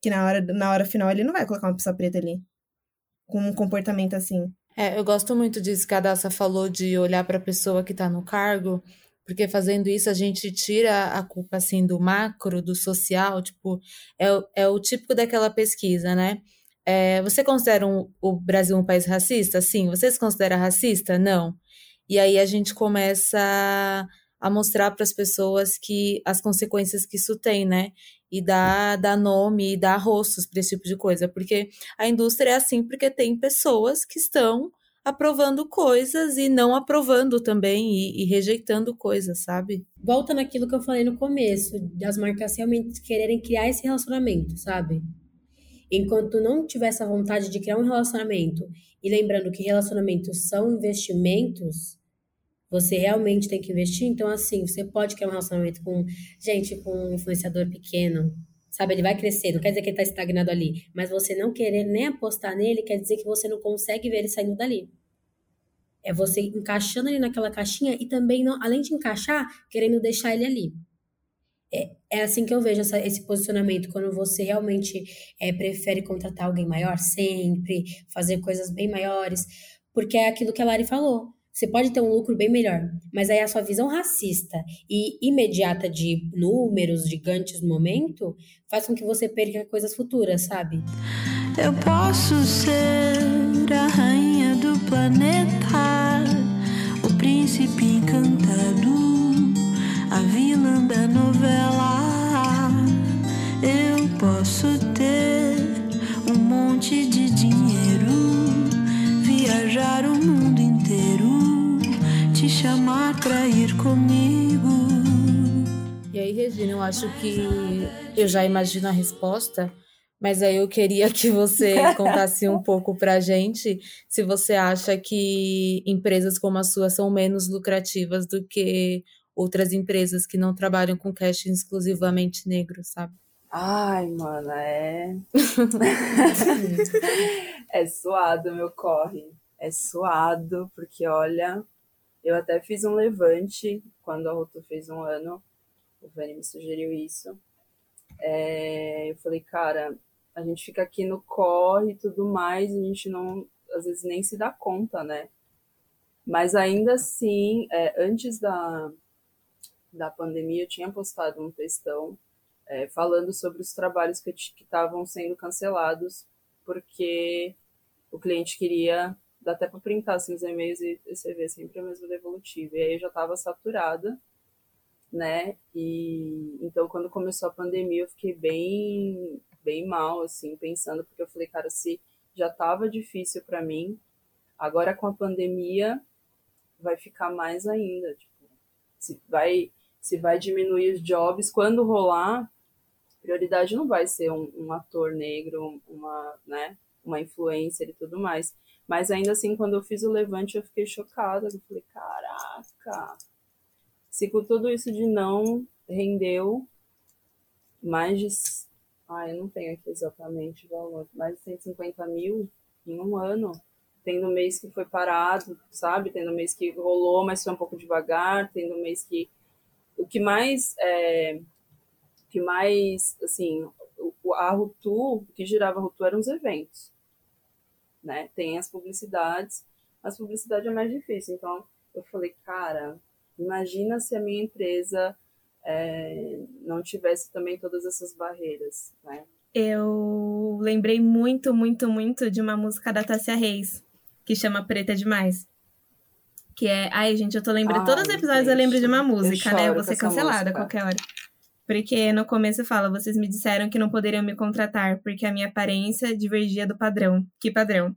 que na hora, na hora final ele não vai colocar uma pessoa preta ali. Com um comportamento assim. É, eu gosto muito disso que a Daça falou de olhar para a pessoa que está no cargo, porque fazendo isso a gente tira a culpa assim do macro, do social, tipo, é, é o típico daquela pesquisa, né? É, você considera um, o Brasil um país racista? Sim. Você se considera racista? Não. E aí a gente começa a mostrar para as pessoas que as consequências que isso tem, né? E dar, nome e dar rostos para esse tipo de coisa. Porque a indústria é assim porque tem pessoas que estão aprovando coisas e não aprovando também e, e, rejeitando coisas, sabe? Volta naquilo que eu falei no começo, das marcas realmente quererem criar esse relacionamento, sabe? Enquanto não tiver essa vontade de criar um relacionamento, e lembrando que relacionamentos são investimentos, você realmente tem que investir. Então, assim, você pode criar um relacionamento com gente, com um influenciador pequeno, sabe? Ele vai crescer, não quer dizer que ele está estagnado ali, mas você não querer nem apostar nele quer dizer que você não consegue ver ele saindo dali. É você encaixando ele naquela caixinha e também, não, além de encaixar, querendo deixar ele ali. é, é assim que eu vejo essa, esse posicionamento, quando você realmente é, prefere contratar alguém maior sempre, fazer coisas bem maiores, porque é aquilo que a Lari falou. Você pode ter um lucro bem melhor, mas aí a sua visão racista e imediata de números gigantes no momento faz com que você perca coisas futuras, sabe? Eu posso ser a rainha do planeta, o príncipe encantado, a vilã da novela. Chamar pra ir comigo. E aí, Regina, eu acho que eu já imagino a resposta, mas aí eu queria que você contasse um pouco pra gente se você acha que empresas como a sua são menos lucrativas do que outras empresas que não trabalham com casting exclusivamente negro, sabe? Ai, mano, é. é suado, meu corre. É suado, porque olha, eu até fiz um levante quando a Ruto fez um ano. O Vani me sugeriu isso. É, eu falei, cara, a gente fica aqui no corre e tudo mais, a gente não, às vezes, nem se dá conta, né? Mas ainda assim, é, antes da, da pandemia, eu tinha postado um textão é, falando sobre os trabalhos que estavam sendo cancelados, porque o cliente queria, dá até para printar assim, os e-mails e receber sempre a mesma devolutiva. E aí eu já estava saturada, né? E então quando começou a pandemia eu fiquei bem bem mal assim, pensando porque eu falei, cara, se já estava difícil para mim, agora com a pandemia vai ficar mais ainda, tipo, se vai se vai diminuir os jobs quando rolar, prioridade não vai ser um, um ator negro, uma, né, uma influencer e tudo mais. Mas ainda assim, quando eu fiz o levante, eu fiquei chocada. Eu falei, caraca, se com tudo isso de não rendeu mais de. Ah, eu não tenho aqui exatamente o valor, mais de 150 mil em um ano. Tendo mês que foi parado, sabe? Tendo mês que rolou, mas foi um pouco devagar. Tendo mês que. O que mais. É... O que mais. Assim, a Rutu, o que girava a Rutu eram os eventos. Né? Tem as publicidades, mas publicidade é mais difícil. Então, eu falei, cara, imagina se a minha empresa é, não tivesse também todas essas barreiras, né? Eu lembrei muito, muito, muito de uma música da Tássia Reis, que chama Preta Demais. Que é. Ai, gente, eu tô lembrando. Ai, Todos os episódios eu gente, lembro de uma eu música, né? Eu vou ser cancelada a qualquer hora. Porque no começo fala, vocês me disseram que não poderiam me contratar porque a minha aparência divergia do padrão. Que padrão?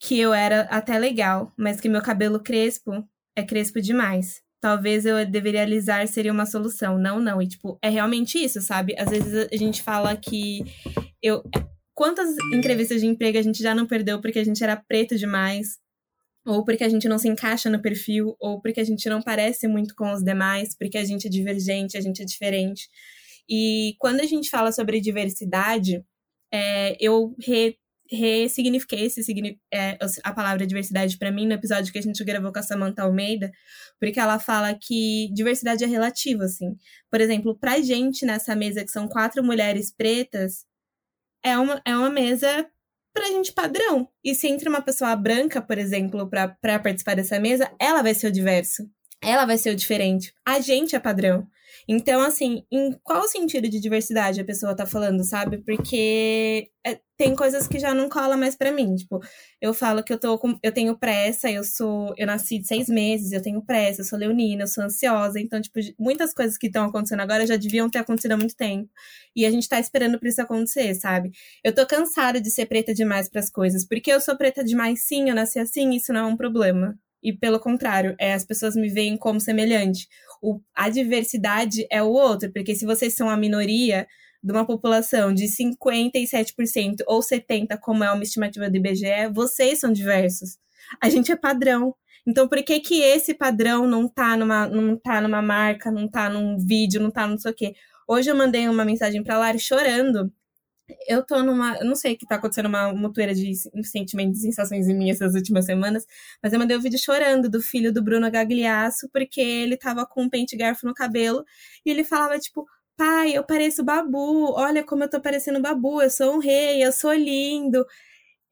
Que eu era até legal, mas que meu cabelo crespo é crespo demais. Talvez eu deveria alisar seria uma solução. Não, não. E, tipo, é realmente isso, sabe? Às vezes a gente fala que eu. Quantas entrevistas de emprego a gente já não perdeu porque a gente era preto demais? Ou porque a gente não se encaixa no perfil, ou porque a gente não parece muito com os demais, porque a gente é divergente, a gente é diferente. E quando a gente fala sobre diversidade, é, eu re, ressignifiquei esse, é, a palavra diversidade para mim no episódio que a gente gravou com a Samantha Almeida, porque ela fala que diversidade é relativa, assim. Por exemplo, pra gente nessa mesa, que são quatro mulheres pretas, é uma, é uma mesa pra gente padrão. E se entra uma pessoa branca, por exemplo, pra participar dessa mesa, ela vai ser o diverso. Ela vai ser o diferente. A gente é padrão. Então, assim, em qual sentido de diversidade a pessoa tá falando, sabe? Porque é, tem coisas que já não cola mais pra mim. Tipo, eu falo que eu tô com, eu tenho pressa, eu sou, eu nasci de seis meses, eu tenho pressa, eu sou leonina, eu sou ansiosa. Então, tipo, muitas coisas que estão acontecendo agora já deviam ter acontecido há muito tempo. E a gente tá esperando por isso acontecer, sabe? Eu tô cansada de ser preta demais pras coisas. Porque eu sou preta demais, sim, eu nasci assim, isso não é um problema. E pelo contrário, é, as pessoas me veem como semelhante. O, a diversidade é o outro, porque se vocês são a minoria de uma população de 57% ou 70%, como é uma estimativa do IBGE, vocês são diversos. A gente é padrão. Então, por que que esse padrão não tá numa, não tá numa marca, não tá num vídeo, não tá não sei o quê? Hoje eu mandei uma mensagem pra Lari chorando, eu tô numa. Eu não sei o que tá acontecendo, uma mutueira de sentimentos e sensações em mim essas últimas semanas, mas eu mandei um vídeo chorando do filho do Bruno Gagliasso, porque ele tava com um pente garfo no cabelo e ele falava, tipo, pai, eu pareço babu, olha como eu tô parecendo babu, eu sou um rei, eu sou lindo.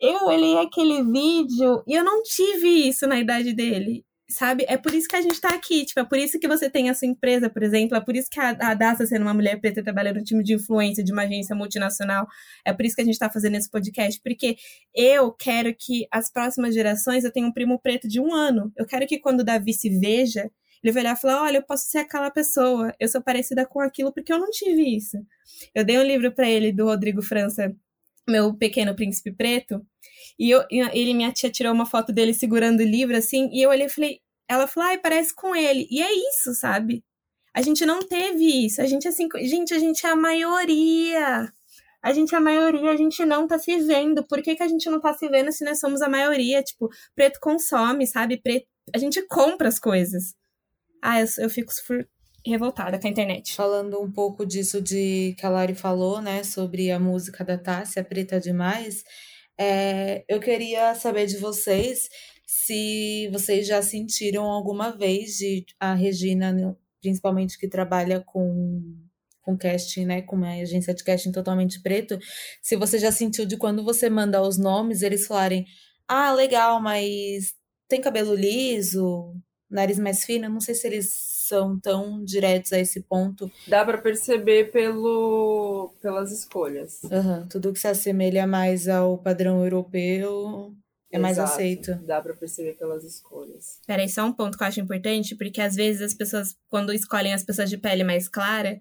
Eu olhei aquele vídeo e eu não tive isso na idade dele sabe? É por isso que a gente tá aqui, tipo, é por isso que você tem a sua empresa, por exemplo, é por isso que a, a Daça, sendo uma mulher preta, trabalhando no time de influência de uma agência multinacional, é por isso que a gente tá fazendo esse podcast, porque eu quero que as próximas gerações, eu tenho um primo preto de um ano, eu quero que quando o Davi se veja, ele vai olhar e falar, olha, eu posso ser aquela pessoa, eu sou parecida com aquilo porque eu não tive isso. Eu dei um livro para ele do Rodrigo França, meu pequeno príncipe preto, e eu, ele, minha tia tirou uma foto dele segurando o livro, assim, e eu olhei e falei, ela falou, ai, parece com ele. E é isso, sabe? A gente não teve isso. A gente, assim, gente, a gente é a maioria. A gente é a maioria, a gente não tá se vendo. Por que, que a gente não tá se vendo se nós somos a maioria? Tipo, preto consome, sabe? Preto, a gente compra as coisas. Ah, eu, eu fico revoltada com a internet. Falando um pouco disso de que a Lari falou, né, sobre a música da Tássia, Preta Demais, é, eu queria saber de vocês se vocês já sentiram alguma vez de a Regina, principalmente que trabalha com com casting, né, com uma agência de casting totalmente preto, se você já sentiu de quando você manda os nomes, eles falarem: "Ah, legal, mas tem cabelo liso, nariz mais fino". Não sei se eles são tão diretos a esse ponto. Dá para perceber pelo, pelas escolhas. Uhum. Tudo que se assemelha mais ao padrão europeu é Exato. mais aceito. Dá para perceber pelas escolhas. Peraí, só um ponto que eu acho importante, porque às vezes as pessoas, quando escolhem as pessoas de pele mais clara,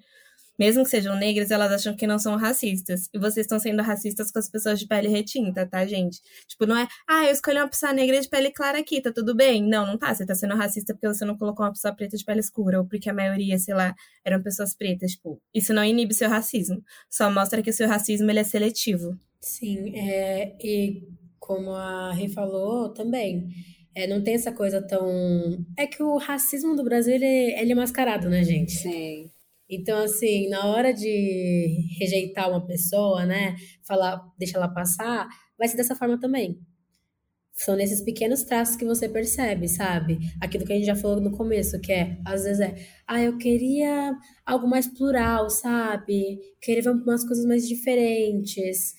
mesmo que sejam negras, elas acham que não são racistas. E vocês estão sendo racistas com as pessoas de pele retinta, tá, gente? Tipo, não é, ah, eu escolhi uma pessoa negra de pele clara aqui, tá tudo bem? Não, não tá. Você tá sendo racista porque você não colocou uma pessoa preta de pele escura, ou porque a maioria, sei lá, eram pessoas pretas. Tipo, isso não inibe seu racismo. Só mostra que o seu racismo ele é seletivo. Sim, é, e como a Rê falou também. É, não tem essa coisa tão. É que o racismo do Brasil ele, ele é mascarado, né, gente? Sim. Então, assim, na hora de rejeitar uma pessoa, né, falar, deixa ela passar, vai ser dessa forma também. São nesses pequenos traços que você percebe, sabe? Aquilo que a gente já falou no começo, que é, às vezes é, ah, eu queria algo mais plural, sabe? Queria ver umas coisas mais diferentes.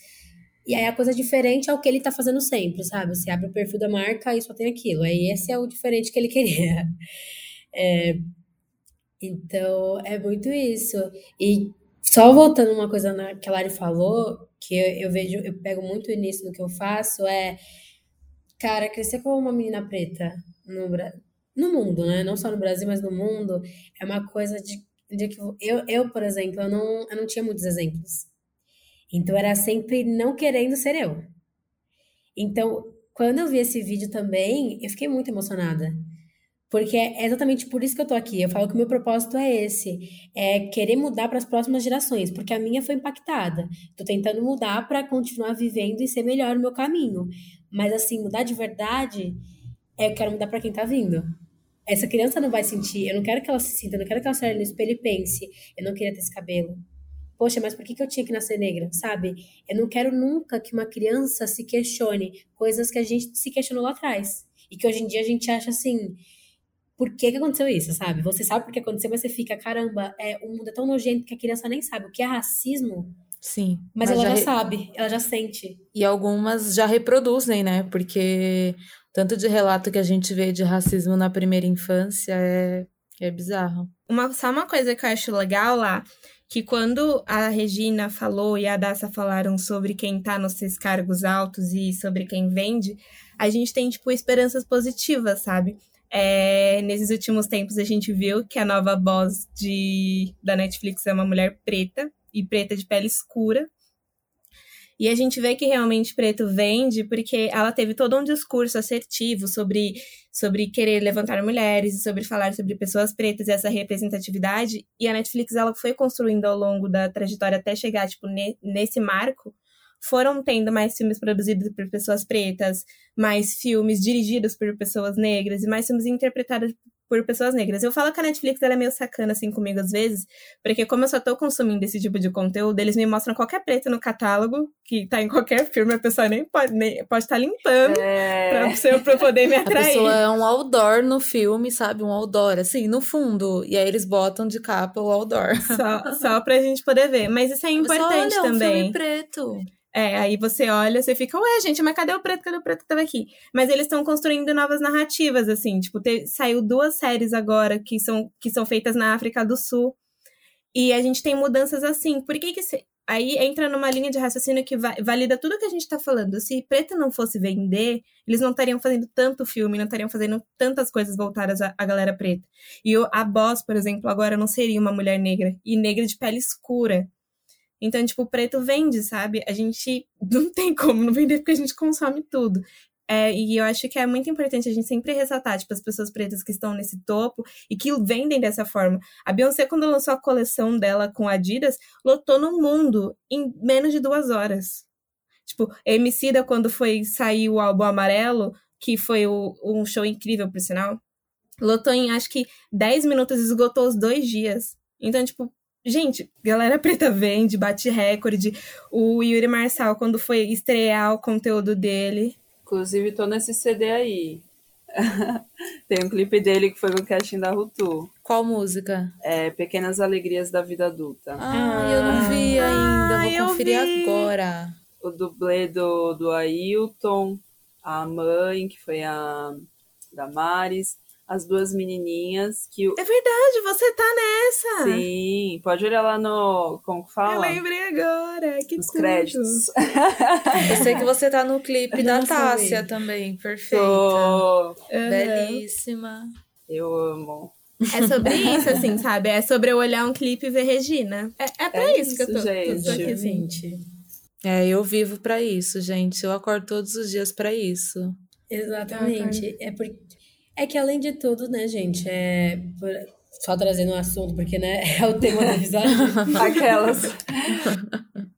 E aí a coisa diferente é o que ele tá fazendo sempre, sabe? Você abre o perfil da marca e só tem aquilo. Aí esse é o diferente que ele queria. É, então, é muito isso. E só voltando uma coisa na, que a Lari falou, que eu, eu vejo, eu pego muito nisso no que eu faço, é, cara, crescer como uma menina preta no, no mundo, né? Não só no Brasil, mas no mundo, é uma coisa de, de que eu, eu, por exemplo, eu não, eu não tinha muitos exemplos. Então, era sempre não querendo ser eu. Então, quando eu vi esse vídeo também, eu fiquei muito emocionada. Porque é exatamente por isso que eu tô aqui. Eu falo que o meu propósito é esse, é querer mudar para as próximas gerações, porque a minha foi impactada. Tô tentando mudar para continuar vivendo e ser melhor no meu caminho. Mas assim, mudar de verdade, é eu quero mudar para quem tá vindo. Essa criança não vai sentir, eu não quero que ela se sinta, eu não quero que ela saia no espelho e pense, eu não queria ter esse cabelo. Poxa, mas por que, que eu tinha que nascer negra, sabe? Eu não quero nunca que uma criança se questione coisas que a gente se questionou lá atrás. E que hoje em dia a gente acha assim, por que, que aconteceu isso, sabe? Você sabe por que aconteceu, mas você fica, caramba, é, o mundo é tão nojento que a criança nem sabe o que é racismo. Sim. Mas, mas ela já, já sabe, ela já sente. E algumas já reproduzem, né? Porque tanto de relato que a gente vê de racismo na primeira infância é, é bizarro. Uma, só uma coisa que eu acho legal lá, que quando a Regina falou e a Daça falaram sobre quem tá nos seus cargos altos e sobre quem vende, a gente tem, tipo, esperanças positivas, sabe? É, nesses últimos tempos a gente viu que a nova boss de, da Netflix é uma mulher preta e preta de pele escura. E a gente vê que realmente preto vende porque ela teve todo um discurso assertivo sobre, sobre querer levantar mulheres, sobre falar sobre pessoas pretas e essa representatividade. E a Netflix ela foi construindo ao longo da trajetória até chegar tipo, ne, nesse marco foram tendo mais filmes produzidos por pessoas pretas, mais filmes dirigidos por pessoas negras e mais filmes interpretados por pessoas negras. Eu falo que a Netflix ela é meio sacana assim comigo às vezes, porque como eu só tô consumindo esse tipo de conteúdo, eles me mostram qualquer preto no catálogo, que tá em qualquer filme, a pessoa nem pode nem, pode estar tá limpando É, pra, eu poder me A atrair. pessoa é um outdoor no filme, sabe? Um outdoor, assim, no fundo. E aí eles botam de capa o outdoor. Só, só pra gente poder ver. Mas isso é importante Olha, um também. filme preto. É, aí você olha, você fica, ué, gente, mas cadê o preto? Cadê o preto que tava aqui? Mas eles estão construindo novas narrativas, assim, tipo, te- saiu duas séries agora que são, que são feitas na África do Sul. E a gente tem mudanças assim. Por que que. Aí entra numa linha de raciocínio que va- valida tudo que a gente tá falando. Se preto não fosse vender, eles não estariam fazendo tanto filme, não estariam fazendo tantas coisas voltadas à, à galera preta. E o- a Boss, por exemplo, agora não seria uma mulher negra, e negra de pele escura. Então, tipo, preto vende, sabe? A gente não tem como não vender porque a gente consome tudo. É, e eu acho que é muito importante a gente sempre ressaltar, tipo, as pessoas pretas que estão nesse topo e que vendem dessa forma. A Beyoncé, quando lançou a coleção dela com Adidas, lotou no mundo em menos de duas horas. Tipo, a Emicida, quando foi sair o álbum Amarelo, que foi o- um show incrível, por sinal, lotou em, acho que, 10 minutos, esgotou os dois dias. Então, tipo, gente, galera preta vende, bate recorde. O Yuri Marçal, quando foi estrear o conteúdo dele, Inclusive, tô nesse CD aí. Tem um clipe dele que foi com o casting da Rutu. Qual música? É Pequenas Alegrias da Vida Adulta. Ah, eu não vi ainda. Ah, eu Vou conferir vi. agora. O dublê do, do Ailton, a mãe, que foi a Damares, as duas menininhas que... o- É verdade, você tá nessa! Sim, pode olhar lá no... Como que Eu fala? lembrei agora, que Nos tudo. créditos. Eu sei que você tá no clipe Eu da não Tássia também. Perfeita. Tô... Belíssima. Eu amo. É sobre isso, assim, sabe? É sobre eu olhar um clipe e ver Regina. É, é pra É isso, que eu tô, isso, gente. tô aqui, assim. Exatamente. É, eu vivo pra isso, gente. Eu acordo todos os dias pra isso. Exatamente. É, por... é que além de tudo, né, gente, é só trazendo um assunto, porque né, é o tema do episódio. Aquelas...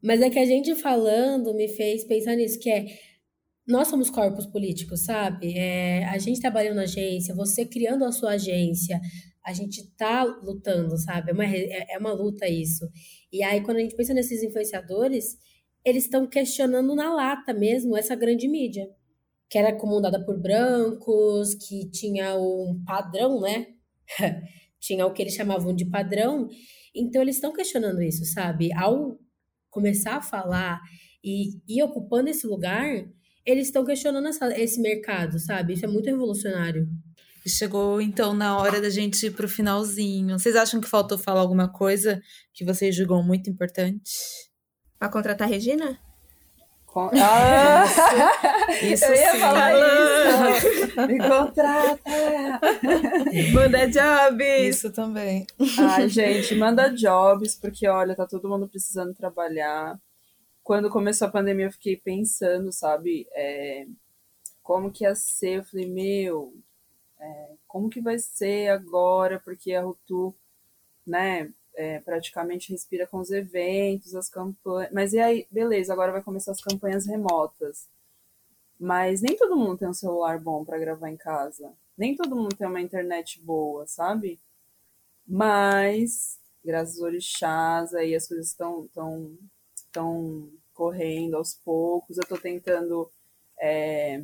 Mas é que a gente falando me fez pensar nisso, que é nós somos corpos políticos, sabe? É, a gente trabalhando na agência, você criando a sua agência, a gente tá lutando, sabe? É uma, é é uma luta isso. E aí, quando a gente pensa nesses influenciadores, eles estão questionando na lata mesmo essa grande mídia, que era comandada por brancos, que tinha um padrão, né? tinha o que eles chamavam de padrão. Então, eles estão questionando isso, sabe? Ao começar a falar e ir ocupando esse lugar, eles estão questionando essa- esse mercado, sabe? Isso é muito revolucionário. Chegou então na hora da gente ir pro finalzinho. Vocês acham que faltou falar alguma coisa que vocês julgam muito importante? Pra contratar a Regina? Ah! Isso Eu ia sim. falar isso. Me contrata. Manda jobs! Isso também. Ai, gente, manda jobs, porque olha, tá todo mundo precisando trabalhar. Quando começou a pandemia, eu fiquei pensando, sabe, é, como que ia ser. Eu falei, meu, é, como que vai ser agora? Porque a Rutu, né, é, praticamente respira com os eventos, as campanhas. Mas e aí, beleza, agora vai começar as campanhas remotas. Mas nem todo mundo tem um celular bom para gravar em casa. Nem todo mundo tem uma internet boa, sabe? Mas, graças aos orixás, aí as coisas estão tão, tão correndo aos poucos. Eu tô tentando é,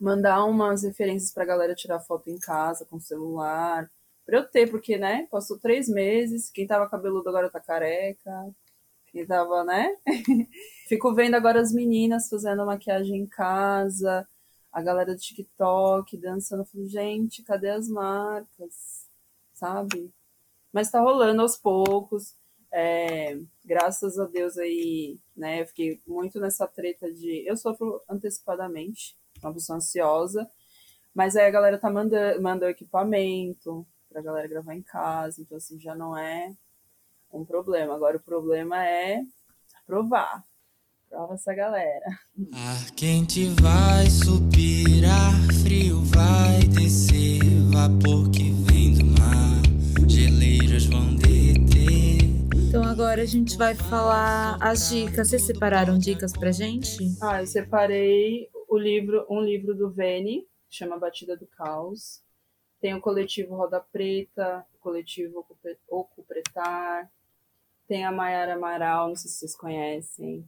mandar umas referências pra galera tirar foto em casa com celular. Pra eu ter, porque, né? Passou três meses, quem tava cabeludo agora tá careca. Quem tava, né? Fico vendo agora as meninas fazendo maquiagem em casa, a galera do TikTok dançando. Gente, cadê as marcas? Sabe? Mas tá rolando aos poucos. É, graças a Deus aí, né? Eu fiquei muito nessa treta de. Eu sofro antecipadamente, uma pessoa ansiosa. Mas aí a galera tá mandando, manda o equipamento pra galera gravar em casa. Então, assim, já não é um problema. Agora o problema é aprovar. Prova essa galera. Ar quente vai subir, ar frio vai descer, vapor que vem do mar, geleiras vão derreter. Então agora a gente vai falar as dicas. Vocês separaram dicas pra gente? Ah, eu separei o livro, um livro do Vene, chama Batida do Caos. Tem o coletivo Roda Preta, o coletivo Ocupretar. Tem a Mayara Amaral, não sei se vocês conhecem,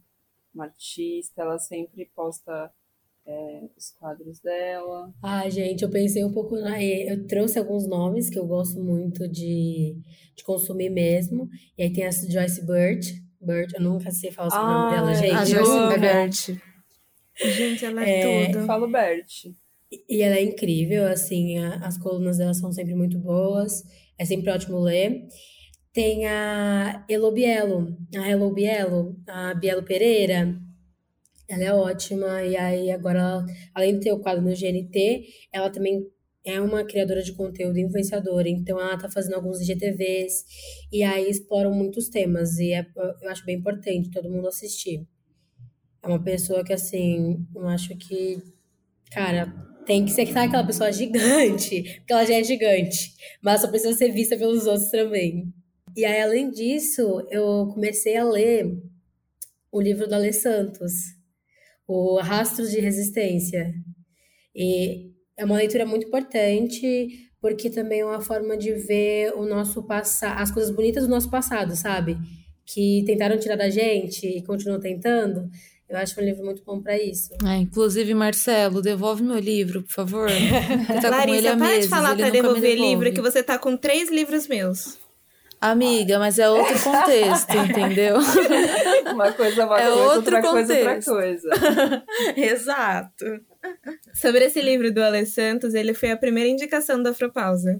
uma artista, ela sempre posta é, os quadros dela. Ah, gente, eu pensei um pouco na. Eu trouxe alguns nomes que eu gosto muito de, de consumir mesmo. E aí tem a Joyce Bird. Bird, eu nunca sei falar o nome dela, gente. A eu Joyce. Bert. Gente, ela é, É, tudo. Falo Bert. E ela é incrível, assim, a- as colunas dela são sempre muito boas, é sempre ótimo ler. Tem a Elo Bielo, a Hello Bielo, a Bielo Pereira, ela é ótima, e aí agora, ela- além de ter o quadro no GNT, ela também é uma criadora de conteúdo influenciadora, então ela tá fazendo alguns IGTVs, e aí exploram muitos temas, e é- eu acho bem importante todo mundo assistir. É uma pessoa que, assim, eu acho que Cara, tem que ser sabe aquela pessoa gigante, porque ela já é gigante, mas só precisa ser vista pelos outros também. E aí, além disso, eu comecei a ler o livro do Ale Santos, o Rastros de Resistência. E é uma leitura muito importante, porque também é uma forma de ver o nosso passado, as coisas bonitas do nosso passado, sabe? Que tentaram tirar da gente e continuam tentando. Eu acho um livro muito bom para isso. É, inclusive, Marcelo, devolve meu livro, por favor. Você tá com ele há Larissa, para de meses, falar pra nunca me devolver devolve. livro, que você tá com três livros meus. Amiga, mas é outro contexto, entendeu? Uma coisa é uma É coisa, outra coisa é outra contexto. coisa. Exato. Sobre esse livro do Ale Santos, ele foi a primeira indicação da Afropausa.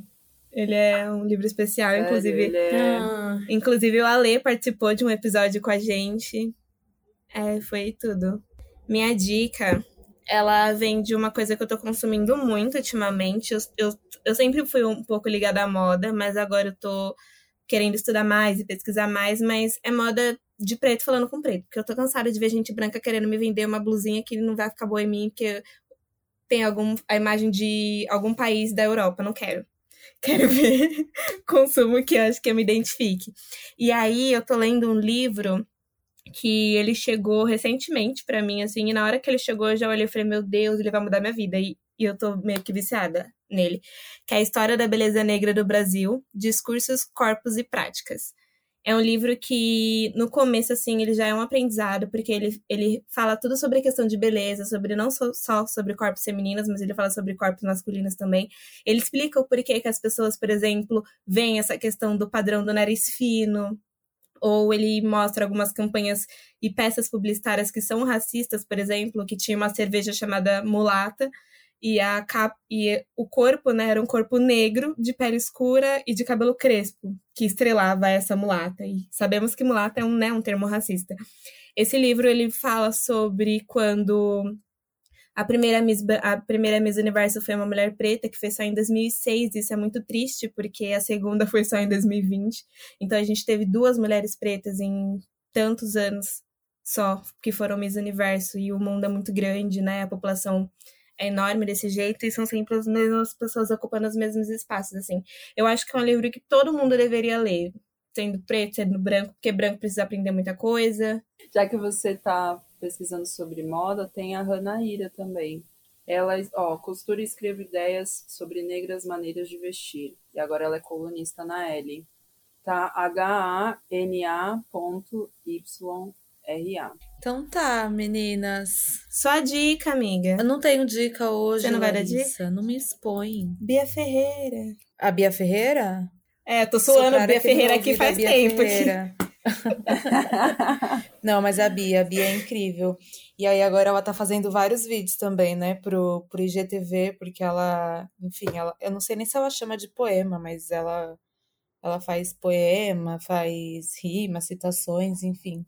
Ele é um livro especial, Sério, inclusive. ele é- Ah, Inclusive, o Ale participou de um episódio com a gente. É, foi tudo. Minha dica, ela vem de uma coisa que eu tô consumindo muito ultimamente. Eu, eu, eu sempre fui um pouco ligada à moda, mas agora eu tô querendo estudar mais e pesquisar mais, mas é moda de preto falando com preto. Porque eu tô cansada de ver gente branca querendo me vender uma blusinha que não vai ficar boa em mim, porque tem algum, a imagem de algum país da Europa. Não quero. Quero ver consumo que eu acho que eu me identifique. E aí eu tô lendo um livro que ele chegou recentemente pra mim, assim, e na hora que ele chegou eu já olhei e falei, meu Deus, ele vai mudar minha vida. E, e eu tô meio que viciada nele. Que é a História da Beleza Negra do Brasil, Discursos, Corpos e Práticas. É um livro que, no começo, assim, ele já é um aprendizado, porque ele, ele fala tudo sobre a questão de beleza, sobre não só, só sobre corpos femininos, mas ele fala sobre corpos masculinos também. Ele explica o porquê que as pessoas, por exemplo, veem essa questão do padrão do nariz fino, ou ele mostra algumas campanhas e peças publicitárias que são racistas, por exemplo, que tinha uma cerveja chamada mulata e a cap... e o corpo, né, era um corpo negro, de pele escura e de cabelo crespo, que estrelava essa mulata. E sabemos que mulata é um, né, um termo racista. Esse livro ele fala sobre quando a primeira Miss, a primeira Miss Universo foi uma mulher preta, que foi só em 2006. Isso é muito triste, porque a segunda foi só em 2020. Então a gente teve duas mulheres pretas em tantos anos só que foram Miss Universo. E o mundo é muito grande, né? A população é enorme desse jeito e são sempre as mesmas pessoas ocupando os mesmos espaços, assim. Eu acho que é um livro que todo mundo deveria ler. Sendo preto, sendo branco, porque branco precisa aprender muita coisa. Já que você está pesquisando sobre moda, tem a Hanaíra também. Ela, ó, costura e escreve ideias sobre negras maneiras de vestir. E agora ela é colunista na L. Tá H-A-N-A.Y-R-A. Então tá, meninas. Sua dica, amiga. Eu não tenho dica hoje, Você não vai dar Larissa. Não me expõe. Bia Ferreira. A Bia Ferreira? É, tô suando a Bia Ferreira aqui faz Bia tempo. Ferreira. Não, mas a Bia, a Bia é incrível. E aí agora ela tá fazendo vários vídeos também, né, pro, pro IGTV, porque ela, enfim, ela, eu não sei nem se ela chama de poema, mas ela, ela faz poema, faz rimas, citações, enfim.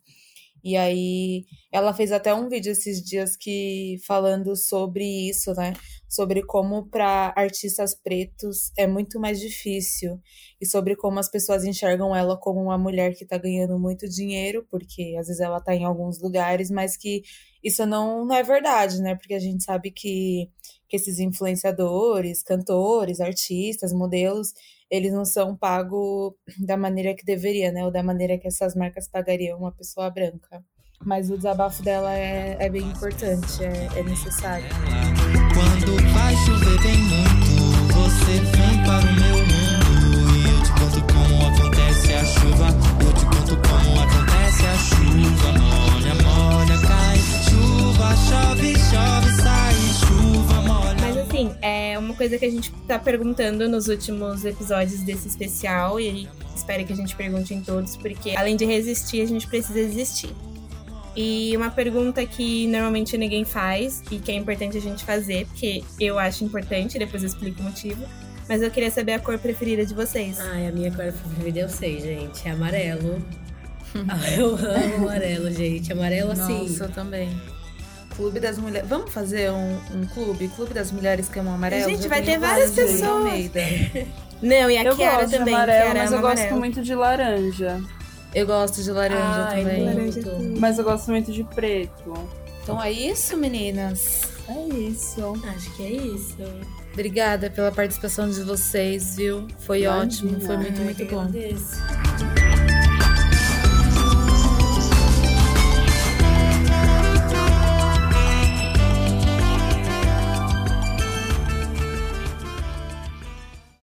E aí ela fez até um vídeo esses dias que falando sobre isso, né? Sobre como para artistas pretos é muito mais difícil e sobre como as pessoas enxergam ela como uma mulher que tá ganhando muito dinheiro, porque às vezes ela tá em alguns lugares, mas que isso não, não é verdade, né? Porque a gente sabe que, que esses influenciadores, cantores, artistas, modelos, eles não são pagos da maneira que deveria, né? Ou da maneira que essas marcas pagariam uma pessoa branca. Mas o desabafo dela é, é bem importante, é, é necessário. Quando vai chover bem muito, você vem para o meu mundo. E eu te conto como acontece a chuva. Eu te conto como acontece a chuva. Molha, molha, cai. Chuva, chove, chove, sai coisa que a gente tá perguntando nos últimos episódios desse especial, e aí espero que a gente pergunte em todos, porque além de resistir, a gente precisa existir. E uma pergunta que normalmente ninguém faz e que é importante a gente fazer, porque eu acho importante, depois eu explico o motivo. Mas eu queria saber a cor preferida de vocês. Ai, a minha cor preferida eu sei, gente. É amarelo. Eu amo amarelo, gente. Amarelo assim. Nossa, eu também. Clube das Mulheres. Vamos fazer um, um clube? Clube das Mulheres que amam amarelo? Gente, vai ter várias pessoas. Almeida. Não, e a Eu Kiara gosto também. de amarelo, Kiara mas eu ama gosto amarelo. muito de laranja. Eu gosto de laranja Ai, também. muito. Mas eu gosto muito de preto. Então é isso, meninas. É isso. Acho que é isso. Obrigada pela participação de vocês, viu? Foi Imagina. ótimo, foi muito, muito bom. agradeço.